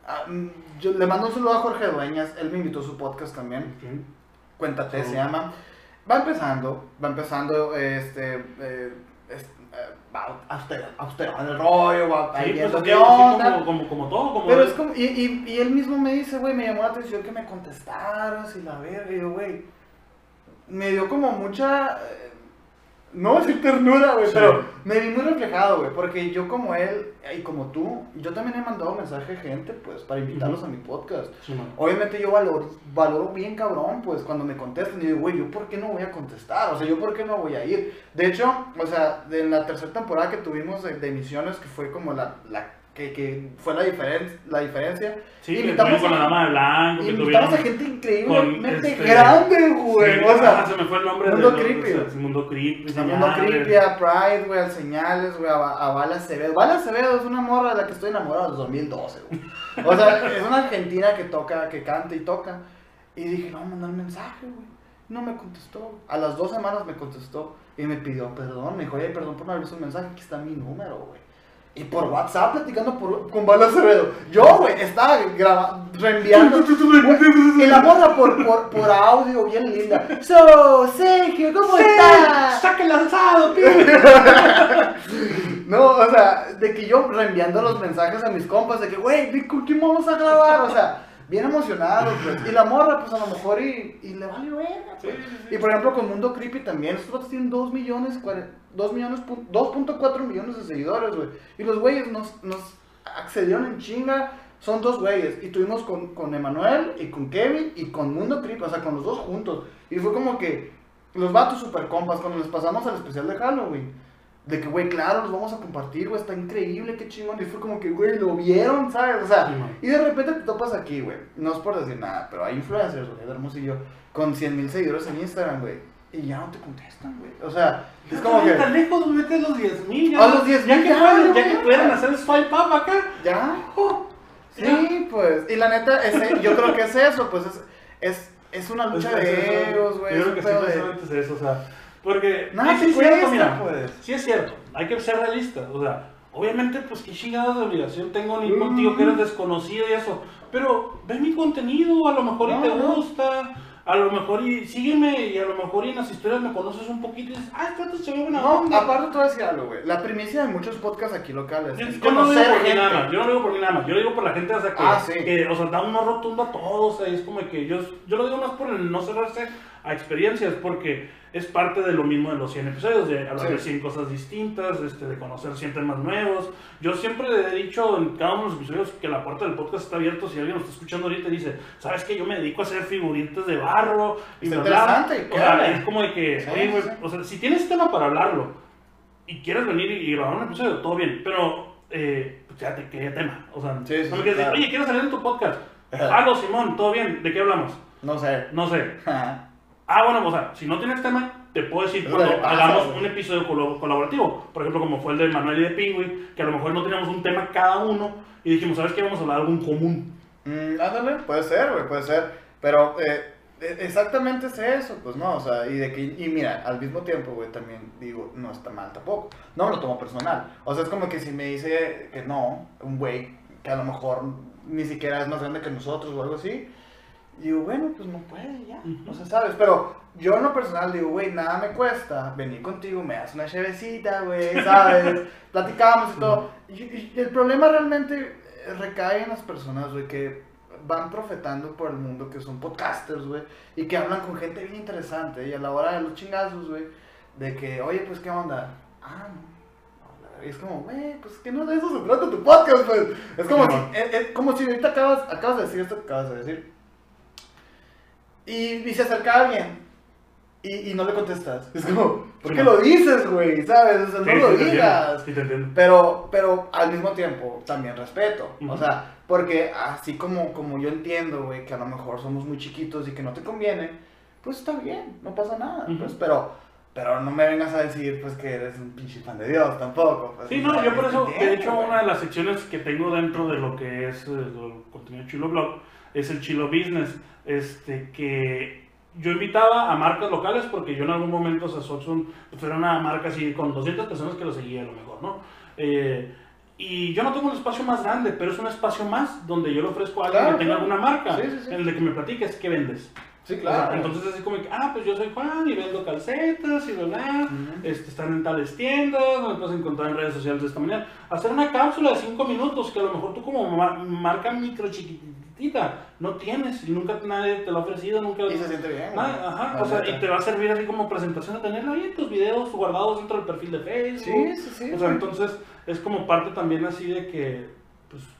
ah, mm, yo le mando un saludo a Jorge Dueñas, él me invitó a su podcast también. Cuéntate, se llama. Va empezando, va empezando, este, eh, eh, va auster- austerando el rollo, va Sí, pues así, onda. como, como, como todo, como Pero es como, y, y, y él mismo me dice, güey, me llamó la atención que me contestaras y la verga, y yo, güey, me dio como mucha, eh, no voy a decir ternura, güey, Sí. pero me vi muy reflejado, güey, porque yo como él y como tú, yo también he mandado mensaje a gente, pues, para invitarlos a mi podcast. Sí. Obviamente yo valoro, valoro bien cabrón, pues, cuando me contestan. Y digo, güey, ¿yo por qué no voy a contestar? O sea, ¿yo por qué no voy a ir? De hecho, o sea, de en la tercera temporada que tuvimos de, de emisiones, que fue como la, la que, que fue la, diferen, la diferencia. Sí, invitamos con la dama de blanco, que Invitamos a gente increíblemente este, grande, güey. Sí, o sea, ah, se me fue el nombre Mundo de Creepy. o sea, Mundo Creepy. Mundo. Creepy, a Pride, güey, al Señales, güey, a, a Bala Acevedo. Bala Acevedo es una morra de la que estoy enamorado desde 2012, güey. O sea, es una argentina que toca, que canta y toca. Y dije, no, mandar mensaje, güey. No me contestó. A las dos semanas me contestó y me pidió perdón. Me dijo, oye, perdón por no haber visto el mensaje, aquí está mi número, güey. Y por WhatsApp platicando por, con Bala Acevedo. Yo, güey, estaba grabando, reenviando. y la morra por, por, por audio, bien linda. So, Sergio, ¿cómo estás? ¡Saca el lanzado, tío! <laughs> No, o sea, de que yo reenviando los mensajes a mis compas de que, güey, ¿de ¿con quién vamos a grabar? O sea, bien emocionado, pues. Y la morra, pues a lo mejor y, y le vale verga, pues. Sí, sí, sí. Y por ejemplo, con Mundo Creepy también, estos vatos tienen 2 millones, 2 millones, pun- 2.4 millones de seguidores, güey. Y los güeyes nos, nos accedieron en chinga. Son dos güeyes. Y tuvimos con, con Emanuel y con Kevin y con Mundo Creepy, o sea, con los dos juntos. Y fue como que los vatos super compas, cuando les pasamos al especial de Halloween. De que, güey, claro, los vamos a compartir, güey, está increíble, qué chingón. Y fue como que, güey, lo vieron, ¿sabes? O sea, Sí, y de repente te topas aquí, güey. No es por decir nada, pero hay influencers, güey, Hermosillo, con 100 mil seguidores en Instagram, güey. Y ya no te contestan, güey. O sea, es como que, Tan lejos, a los 10 mil. A los 10,000 Ya que ya, pueden, güey. ya que pueden hacer swipe up acá. ya. Oh, Sí, pues. Y la neta, ese- yo creo que es eso, pues es, es, es una lucha Es- de egos, güey. Yo creo que sí, precisamente es eso, o sea, porque Nada sí es cierto, mira, pues. sí es cierto, hay que ser realistas, o sea, obviamente, pues qué chingados de obligación tengo ni Mm. contigo que eres desconocido y eso, pero ve mi contenido, a lo mejor y No, te no. gusta, a lo mejor y sígueme y a lo mejor y en las historias me conoces un poquito y dices, ah, este se ve buena No, onda". aparte te voy a decir algo, güey. La primicia de muchos podcasts aquí locales Yo, es yo no lo digo por mí nada más, yo no lo digo por mí nada más, yo lo digo por la gente, o sea, que, Ah, sí. que, o sea, da uno rotundo a todos, o sea, es como que yo, yo lo digo más por el no cerrarse a experiencias, porque es parte de lo mismo de los 100 episodios, de hablar Sí. de 100 cosas distintas, este, de conocer 100 temas nuevos. Yo siempre he dicho en cada uno de los episodios que la puerta del podcast está abierta, si alguien nos está escuchando ahorita y dice, ¿sabes que Yo me dedico a hacer figuritas de barro, y Está bla, bla". interesante, O sea, es como de que, Sí, oye, sí. o sea, si tienes tema para hablarlo, y quieres venir y, grabar un episodio, todo bien, pero eh, pues ya te qué tema. O sea, no me quieres claro. decir, oye, quiero salir en tu podcast. Halo, Simón, todo bien, ¿de qué hablamos? No sé. No sé. Ah, bueno, o sea, si no tienes tema, te puedo decir Es cuando pasa, hagamos güey. un episodio colaborativo. Por ejemplo, como fue el de Manuel y de Pingüi, que a lo mejor no teníamos un tema cada uno y dijimos, ¿sabes qué? Vamos a hablar de algo en común. Mm, ándale, puede ser, güey, puede ser. Pero eh, e- exactamente es eso, pues no, o sea, y de que, y mira, al mismo tiempo, güey, también digo, no está mal tampoco. No me lo tomo personal. O sea, es como que si me dice que no, un güey que a lo mejor ni siquiera es más grande que nosotros o algo así, digo, bueno, pues no puede ya, no sé, ¿sabes? Pero yo en lo personal digo, güey, nada me cuesta venir contigo, me das una chevecita, güey, <laughs> ¿sabes? Platicamos y todo. Y, y el problema realmente eh, recae en las personas, güey, que van profetando por el mundo, que son podcasters, güey, y que hablan con gente bien interesante, y a la hora de los chingazos, güey, de que, oye, pues, ¿qué onda? Ah, no. Y es como, güey, pues que no de eso se trata tu podcast, pues. Es como, Sí, si, no. es, es como si ahorita acabas, acabas de decir esto que acabas de decir. Y, y se acerca alguien y, y no le contestas. Es como, ¿por qué no. lo dices, güey? ¿Sabes? O sea, no Sí, lo sí te digas. entiendo, Sí, te entiendo. Pero, pero al mismo tiempo también respeto. O Ujú. sea, porque así como, como yo entiendo, güey, que a lo mejor somos muy chiquitos y que no te conviene, pues está bien, no pasa nada. Ujú. Pues, pero, pero no me vengas a decir pues que eres un pinche fan de Dios tampoco. pues, Sí, o no, sea, yo por eso, de hecho, güey. una de las secciones que tengo dentro de lo que es eh, el contenido Chilo Blog es el Chilo Business, este, que yo invitaba a marcas locales porque yo en algún momento, o sea, Soxun, pues era una marca así con 200 personas que lo seguía a lo mejor, ¿no? Eh, y yo no tengo un espacio más grande, pero es un espacio más donde yo le ofrezco a alguien Claro, que tenga alguna marca, Sí, sí, sí. en el de que me platiques qué vendes. Sí, claro. entonces así como que, ah, pues yo soy Juan y vendo calcetas y bla. Este, están en tales tiendas, me puedes encontrar en redes sociales de esta manera. Hacer una cápsula de 5 minutos que a lo mejor tú como ma- marca micro chiquitita no tienes y nunca nadie te lo ha ofrecido, nunca... Y se siente bien. Ah, ajá, La o sea, y te va a servir así como presentación a tenerlo ahí en tus videos guardados dentro del perfil de Facebook. Sí, sí, sí. O sea, entonces es como parte también así de que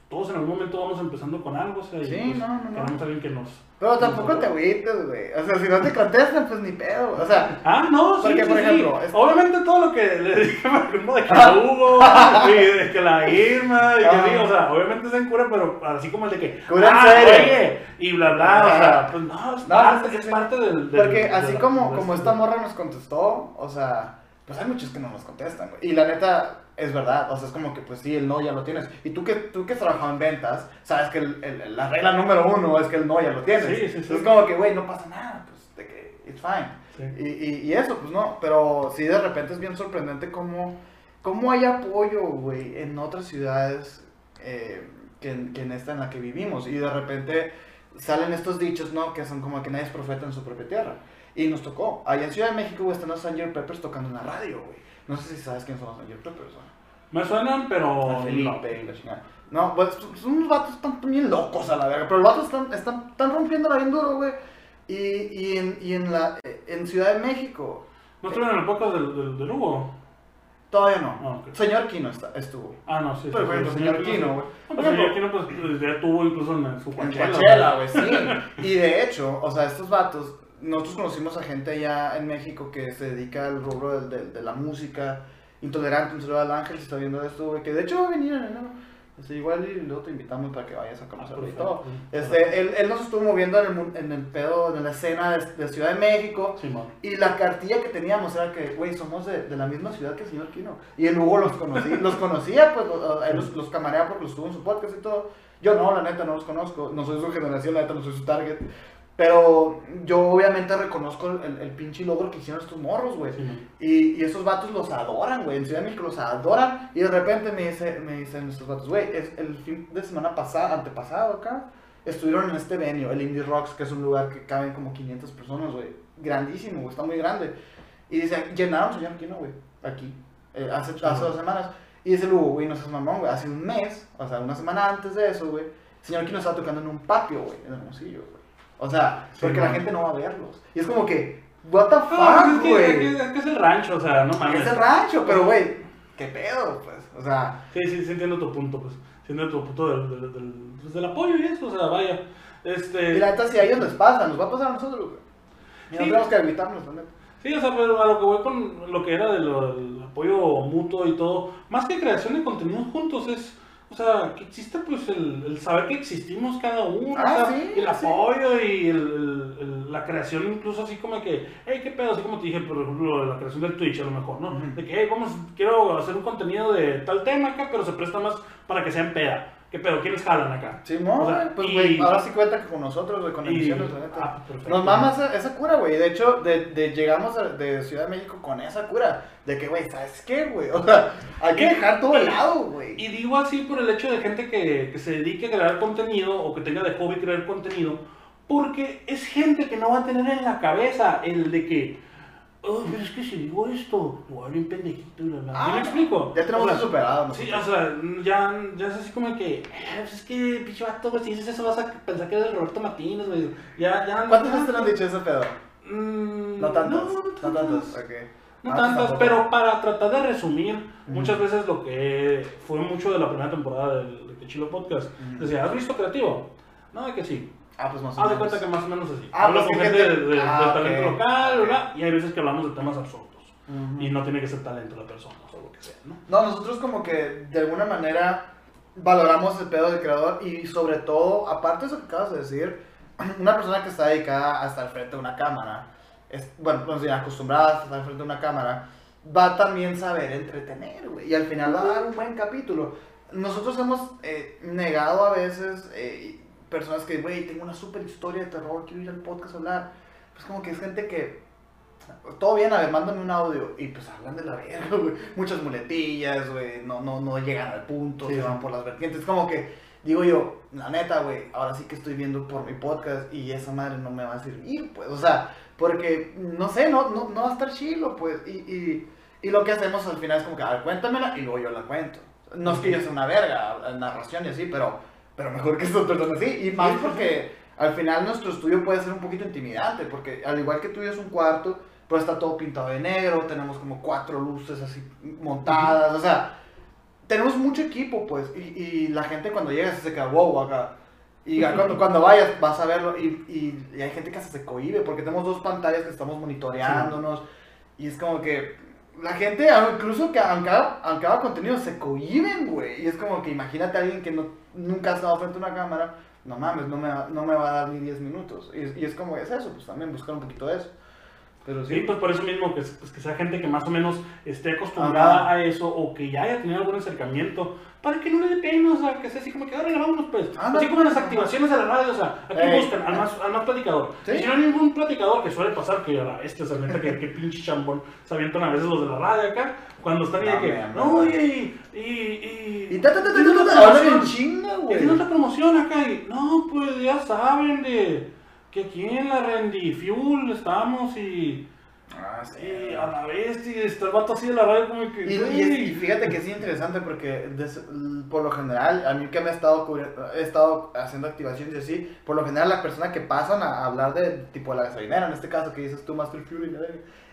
todos en algún momento vamos empezando con algo, o sea, y Sí, pues, no, no, no. alguien que nos... Pero tampoco te agüites, güey. O sea, si no te contestan, pues ni pedo. O sea, Ah, no, sí, Porque, sí, por Obviamente todo lo que le dije, <laughs> por ejemplo, de que Hugo, y de que la Irma, y que Ah. sí, o sea, obviamente se cura, pero así como el de que, Cura ah, oye, y bla, bla, o sea, pues no, es No, parte, es parte del... del- porque así la- como, como este- esta morra nos contestó, o sea, pues hay muchos que no nos contestan, güey. Y la neta, es verdad. O sea, es como que, pues sí, el no ya lo tienes. Y tú que, tú que has trabajado en ventas, sabes que el- el- la regla número uno es que el no ya lo tienes. Sí, sí, sí. Es como que, güey, no pasa nada, pues, de que it's fine. Y, y, y eso, pues no, pero sí de repente es bien sorprendente cómo, cómo hay apoyo, güey, en otras ciudades eh, que, en- que en esta en la que vivimos. Y de repente salen estos dichos, ¿no? Que son como que nadie es profeta en su propia tierra. Y nos tocó. Allá en Ciudad de México, güey, están los Sanger Peppers tocando en la radio, güey. No sé si sabes quiénes son los Sanger Peppers, güey. Me suenan, pero... A Felipe y la chingada. No, pues son unos vatos están bien locos a la verga. Pero los vatos están, están, están rompiéndola bien duro, güey. Y, y, en, y en, la, en Ciudad de México, ¿No estuvieron en el podcast del, del, del Hugo? todavía no. Ah. Señor Kino está, estuvo. Ah, no, sí. Pero, sí, bueno, sí, señor sí. Kino, güey. No, Por pues señor Kino, pues ya tuvo incluso en su Coachella. Güey, sí. <laughs> Y de hecho, o sea, estos vatos, nosotros conocimos a gente allá en México que se dedica al rubro del- del- de, la música. Intolerante, un saludo al Ángel, si está viendo esto, güey, que de hecho va a venir en enero. Este, igual y luego te invitamos para que vayas a Ah, conocerlo y todo. Este, él, él nos estuvo moviendo en el, en el pedo, en la escena de, de Ciudad de México. Y la cartilla que teníamos era que, güey, somos de, de la misma ciudad que el señor Kino. Y el Hugo los, conocí, los conocía, pues, lo- él los, los camareaba porque los tuvo en su podcast y todo. Yo no, la neta, no los conozco. No soy su generación, la neta, no soy su target. Pero yo obviamente reconozco el, el pinche logro que hicieron estos morros, güey. Y, y esos vatos los adoran, güey. En Ciudad de México los adoran. Y de repente me, dice, me dicen estos vatos, güey, es el fin de semana pasado, antepasado acá, estuvieron en este venue, el Indie Rocks, que es un lugar que caben como 500 personas, güey. Grandísimo, güey, está muy grande. Y dice, llenaron señor Kino, güey, aquí, eh, hace, hace dos semanas. Y dice Lugo, güey, no seas mamón, güey, hace un mes, o sea, una semana antes de eso, güey, señor Kino estaba tocando en un patio, güey, en Hermosillo, güey. O sea, Sí, porque la gente no va a verlos. Y es como que, what the Ah, pues fuck, es que, güey. es que- es que es el rancho, o sea, no mames. Es el rancho, pero güey, qué pedo, pues. O sea, Sí, sí, sí entiendo tu punto, pues. Sí entiendo tu punto del, del, del, pues, del apoyo y eso, o sea, vaya. Este... y la neta, si a ellos les pasa, nos va a pasar a nosotros, güey. Y no Sí. tenemos que evitarnos, neta. Sí, o sea, pero a lo que voy con lo que era de lo- del apoyo mutuo y todo, más que creación de contenido juntos es, o sea, que existe pues el, el saber que existimos cada uno, Ah, o sea, sí, el sí. apoyo y el, la creación incluso así como que, hey, qué pedo, así como te dije, por ejemplo, la creación del Twitch a lo mejor, ¿no? De que, hey, vamos, quiero hacer un contenido de tal tema acá, pero se presta más para que sea en peda. ¿Qué pedo? ¿Quiénes jalan acá? Sí, no, O sea, pues, güey, ahora sí cuenta que con nosotros, güey, con emisiones, la neta. ah. Nos mama esa, esa cura, güey. De hecho, de, de- llegamos a- de Ciudad de México con esa cura. De que, güey, ¿sabes qué, güey? <laughs> O sea, hay que Y- dejar todo y- el lado, güey. Y digo así por el hecho de gente que, que se dedique a crear contenido o que tenga de hobby crear contenido, porque es gente que no va a tener en la cabeza el de que, oh, pero es que si digo esto, voy a bien pendejito y la verdad. Ah, ¿Me explico? Ya tenemos O sea, superado, ¿no? Sí, o sea, ya, ya es así como que, eh, pues es que, pinche vato, güey, si dices eso vas a pensar que eres Roberto Martínez, güey. Ya, ya. ¿Cuántas veces te lo han dicho ese pedo? Mm, No tantas. No, No, tantas. Ok. no Ah, tantas, tampoco. pero para tratar de resumir, muchas veces lo que fue mucho de la primera temporada del de Chilo Podcast, decía, ¿has visto creativo? No, que sí. Ah, pues más o Haz de menos. cuenta que más o menos así. Ah, Hablo pues con gente gente- de, de- ah, del talento local. ¿verdad? Y hay veces que hablamos de temas absurdos. Ujú. Y no tiene que ser talento la persona o lo que sea, ¿no? No, nosotros como que de alguna manera valoramos el pedo del creador y sobre todo, aparte de eso que acabas de decir, <clears throat> una persona que está dedicada a estar frente a una cámara, es, bueno, no sé, acostumbrada a estar frente a una cámara, va a también saber entretener, güey, y al final va a dar un buen capítulo. Nosotros hemos eh, negado a veces eh, personas que, güey, tengo una super historia de terror, quiero ir al podcast a hablar. Pues como que es gente que todo bien, a ver, mándame un audio. Y pues hablan de la verga, güey. Muchas muletillas, güey. No, no, no llegan al punto, Sí, se van por las vertientes. Como que digo yo, la neta, güey, ahora sí que estoy viendo por mi podcast y esa madre no me va a servir, pues, o sea, porque, no sé, no, no, no va a estar chilo, pues, y, y, y lo que hacemos al final es como que, a ver, cuéntamela y luego yo la cuento. No es que yo sea una verga, narración y así, pero, pero mejor que estas personas así, y más porque al final nuestro estudio puede ser un poquito intimidante, porque al igual que tú es un cuarto, pues está todo pintado de negro, tenemos como cuatro luces así montadas, o sea, tenemos mucho equipo, pues, y, y la gente cuando llega se queda, wow, acá. Y cuando, cuando vayas vas a verlo y, y, y hay gente que hasta se cohibe porque tenemos dos pantallas que estamos monitoreándonos y es como que la gente, incluso que aunque haga, aunque haga contenido, se cohiben, güey. Y es como que imagínate a alguien que no, nunca ha estado frente a una cámara, no mames, no me, no me va a dar ni 10 minutos. Y, es- y es como, es eso, pues también buscar un poquito de eso. Pero sí, Sí, pues por eso mismo, que, pues, que sea gente que más o menos esté acostumbrada Ajá. a eso o que ya haya tenido algún acercamiento, para que no le dé pena, o sea, que sea así como que, ahora vámonos pues. Ándale. así como en las activaciones de la radio, o sea, aquí Ey. buscan al más, al más platicador. Sí. Si no hay ningún platicador, que suele pasar, que a la bestia, o sea, neta, que, que pinche chambón se avientan a veces los de la radio acá, cuando están ahí de que, no, oye, y. y, y, Y ta, ta, ta, ta, en chinga, Y güey. tiene otra promoción acá y, no, pues ya saben de que aquí en la Rendy Fuel estamos y, Ah, sí. y a la vez y está el vato así de la radio como que, Y, y güey. es- y fíjate que es interesante porque des- por lo general, a mí que me he estado, he estado haciendo activaciones y así, por lo general la persona que pasan a hablar de tipo la gasolinera, en este caso que dices tú Master Fury,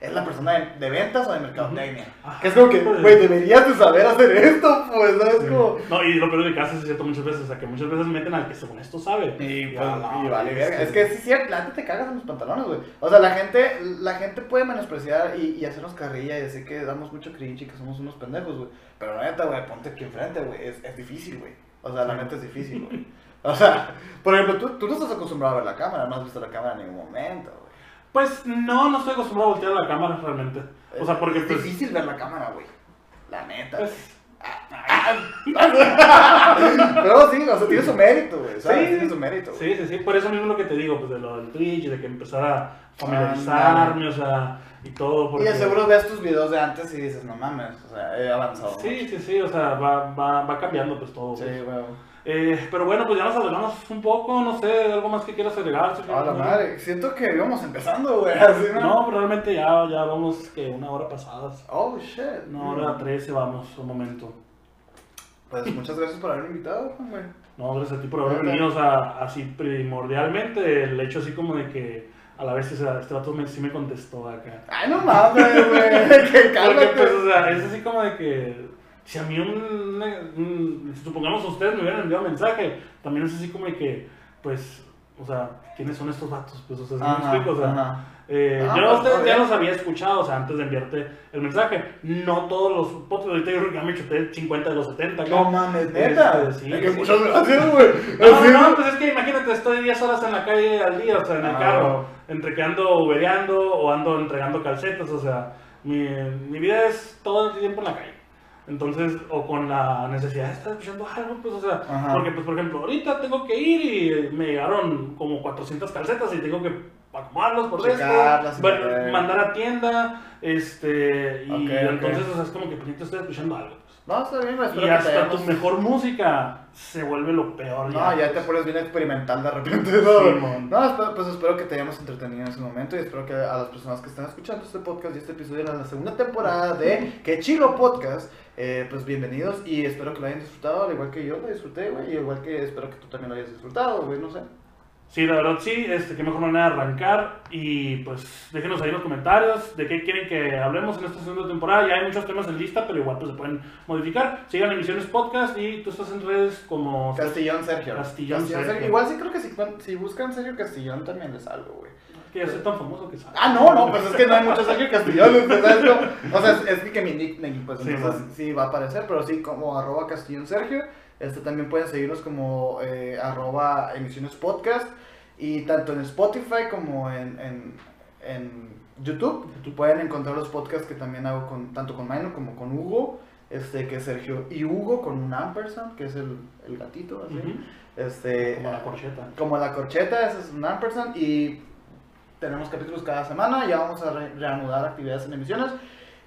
es la persona de, de ventas o de mercadotecnia. Ajá. Que es como que, güey, deberías de saber hacer esto, pues, ¿sabes? Sí. Como... No, y lo peor de caso es cierto muchas veces, o sea, que muchas veces meten al que según esto sabe. Y, pues, y vale, verga. Es que sí, cierto, la neta te cagas en los pantalones, güey. O sea, la gente, la gente puede menospreciar y, y hacernos carrilla y decir que damos mucho cringe y que somos unos pendejos, güey. Pero la neta, güey, ponte aquí enfrente, güey. Es, es difícil, güey. O sea, la neta es difícil, güey. <laughs> O sea, por ejemplo, tú, tú no estás acostumbrado a ver la cámara, no has visto la cámara en ningún momento. Pues no, no estoy acostumbrado a voltear la cámara realmente. O sea, porque es pues, difícil ver la cámara, güey. La neta. pues, <laughs> Pero sí, o sea, tiene su mérito, güey. Sí. Tiene su mérito, güey. Sí, sí, sí, por eso mismo lo que te digo, pues de lo del Twitch, de que empezar a familiarizarme, o sea, y todo. Y Porque... de seguro ves tus videos de antes y dices, no mames, o sea, he avanzado. Sí, sí, sí, o sea, va, va, va cambiando pues todo. Sí, pues. Eh, pero bueno, pues ya nos adelantamos un poco, no sé, algo más que quieras agregar. A la madre, siento que íbamos empezando, güey, así, ¿no? No, pero realmente ya, ya vamos que una hora pasadas. Oh, shit. Una hora trece vamos, un momento. Pues muchas gracias por haberme invitado, güey. No, gracias a ti por haber venido, o sea, así primordialmente, el hecho así como de que a la vez o sea, este vato me, sí me contestó acá. Ay, no mames, güey, <laughs> que Porque, cálmate. pues, o sea, es así como de que si a mí un, un- supongamos ustedes me hubieran enviado mensaje, también es así como de que, pues, o sea, ¿quiénes son estos vatos? Pues, o sea, ¿sí me Ajá, explico? O sea, eh, Ah, yo pues, ustedes ya los había escuchado, o sea, antes de enviarte el mensaje. No todos los podcasts, ahorita yo creo que ya me chuté 50 de los 70. acá. No mames, neta. Este, sí, Es que sí. muchas gracias, güey. No, Así, no, pues es que imagínate, estoy 10 horas en la calle al día, o sea, en el Ah. carro, entre que ando ubereando o ando entregando calcetas, o sea, mi, mi vida es todo el tiempo en la calle. Entonces, o con la necesidad de estar escuchando algo, pues, o sea, Ajá. porque, pues, por ejemplo, ahorita tengo que ir y me llegaron como 400 calcetas y tengo que acomodarlas por Checarlas, esto, mandar a tienda, este, y entonces, o sea, es como que pues, estoy escuchando algo. No, está bien, güey. Espero Y que te hasta hayamos... tu mejor música se vuelve lo peor. No, ya te pues. pones bien experimental de repente, ¿no? No, espero- pues espero que te hayamos entretenido en ese momento y espero que a las personas que están escuchando este podcast y este episodio de la segunda temporada de <laughs> Que Chilo Podcast, eh, pues bienvenidos y espero que lo hayan disfrutado, al igual que yo lo disfruté, güey, y igual que espero que tú también lo hayas disfrutado, güey, no sé. Sí, la verdad sí, este, qué mejor manera de arrancar y pues déjenos ahí en los comentarios de qué quieren que hablemos en esta segunda temporada. Ya hay muchos temas en lista, pero igual pues se pueden modificar. Sigan Emisiones Podcast y tú estás en redes como... Castillón Sergio. Castillón Sergio. Igual sí creo que si, si buscan Sergio Castillón también les salgo, güey. Que ya soy tan famoso que sabe. Ah, no, no, pues es que no hay muchos Sergio Castellón, ¿sabes? O sea, es, es que mi nickname, pues Sí, entonces sí va a aparecer, pero sí como arroba Castillón Sergio. Este también pueden seguirnos como eh, arroba emisiones podcast. Y tanto en Spotify como en, en, en YouTube, pueden encontrar los podcasts que también hago con, tanto con Maino como con Hugo. Este, que es Sergio y Hugo con un ampersand, que es el, el gatito, así. Este, Como la corcheta. como la corcheta, ese es un ampersand y tenemos capítulos cada semana, ya vamos a re- reanudar actividades en emisiones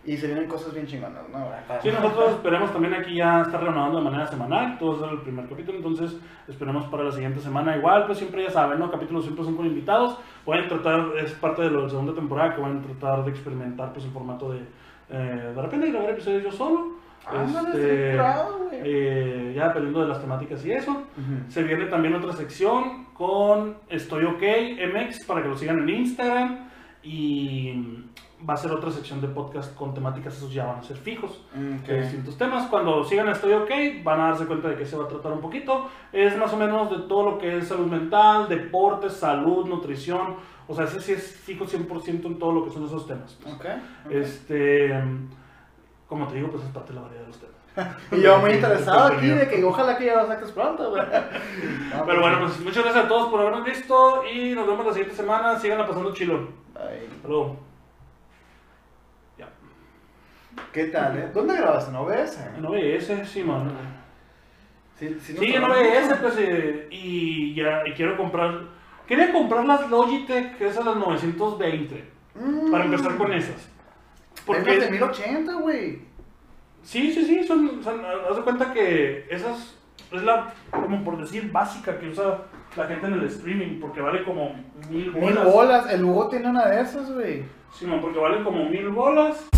Y se vienen cosas bien chingonas, ¿no? Sí, nosotros esperemos también aquí ya estar renovando de manera semanal, todo es el primer capítulo, entonces esperemos para la siguiente semana igual, pues siempre ya saben, ¿no? Capítulos siempre son con invitados, pueden tratar, es parte de la segunda temporada que van a tratar de experimentar pues el formato de, eh, de repente grabar episodios yo solo, Ándale, este, eh, ya dependiendo de las temáticas y eso. Se viene también otra sección con Estoy OK MX para que lo sigan en Instagram y va a ser otra sección de podcast con temáticas, esos ya van a ser fijos Mm, ok. de distintos temas. Cuando sigan Estoy OK van a darse cuenta de que se va a tratar un poquito. Es más o menos de todo lo que es salud mental, deportes, salud, nutrición. O sea, ese sí es fijo 100% en todo lo que son esos temas. Ok. Este, como te digo, pues es parte de la variedad de los temas. <laughs> Y yo muy <laughs> interesado aquí de que ojalá que ya lo saques pronto, güey. <laughs> No, Pero bueno, pues muchas gracias a todos por habernos visto y nos vemos la siguiente semana. Síganla pasando chilo. Ay, Hasta luego. Ya. ¿Qué tal, eh? ¿Dónde grabaste? ¿En OBS? En OBS, sí, man. Sí, sí, Sí, en OBS, pues, eh, y ya, y quiero comprar. Quería comprar las Logitech, esas las 920, Mm. para empezar con esas. Porque... Porque, de 1080, güey. sí, sí, sí, son, son, haz de cuenta que esas es la, como por decir, básica que usa la gente en el streaming, porque vale como mil Mil bolas. bolas. El Hugo tiene una de esas, güey. Sí, man, porque vale como mil bolas.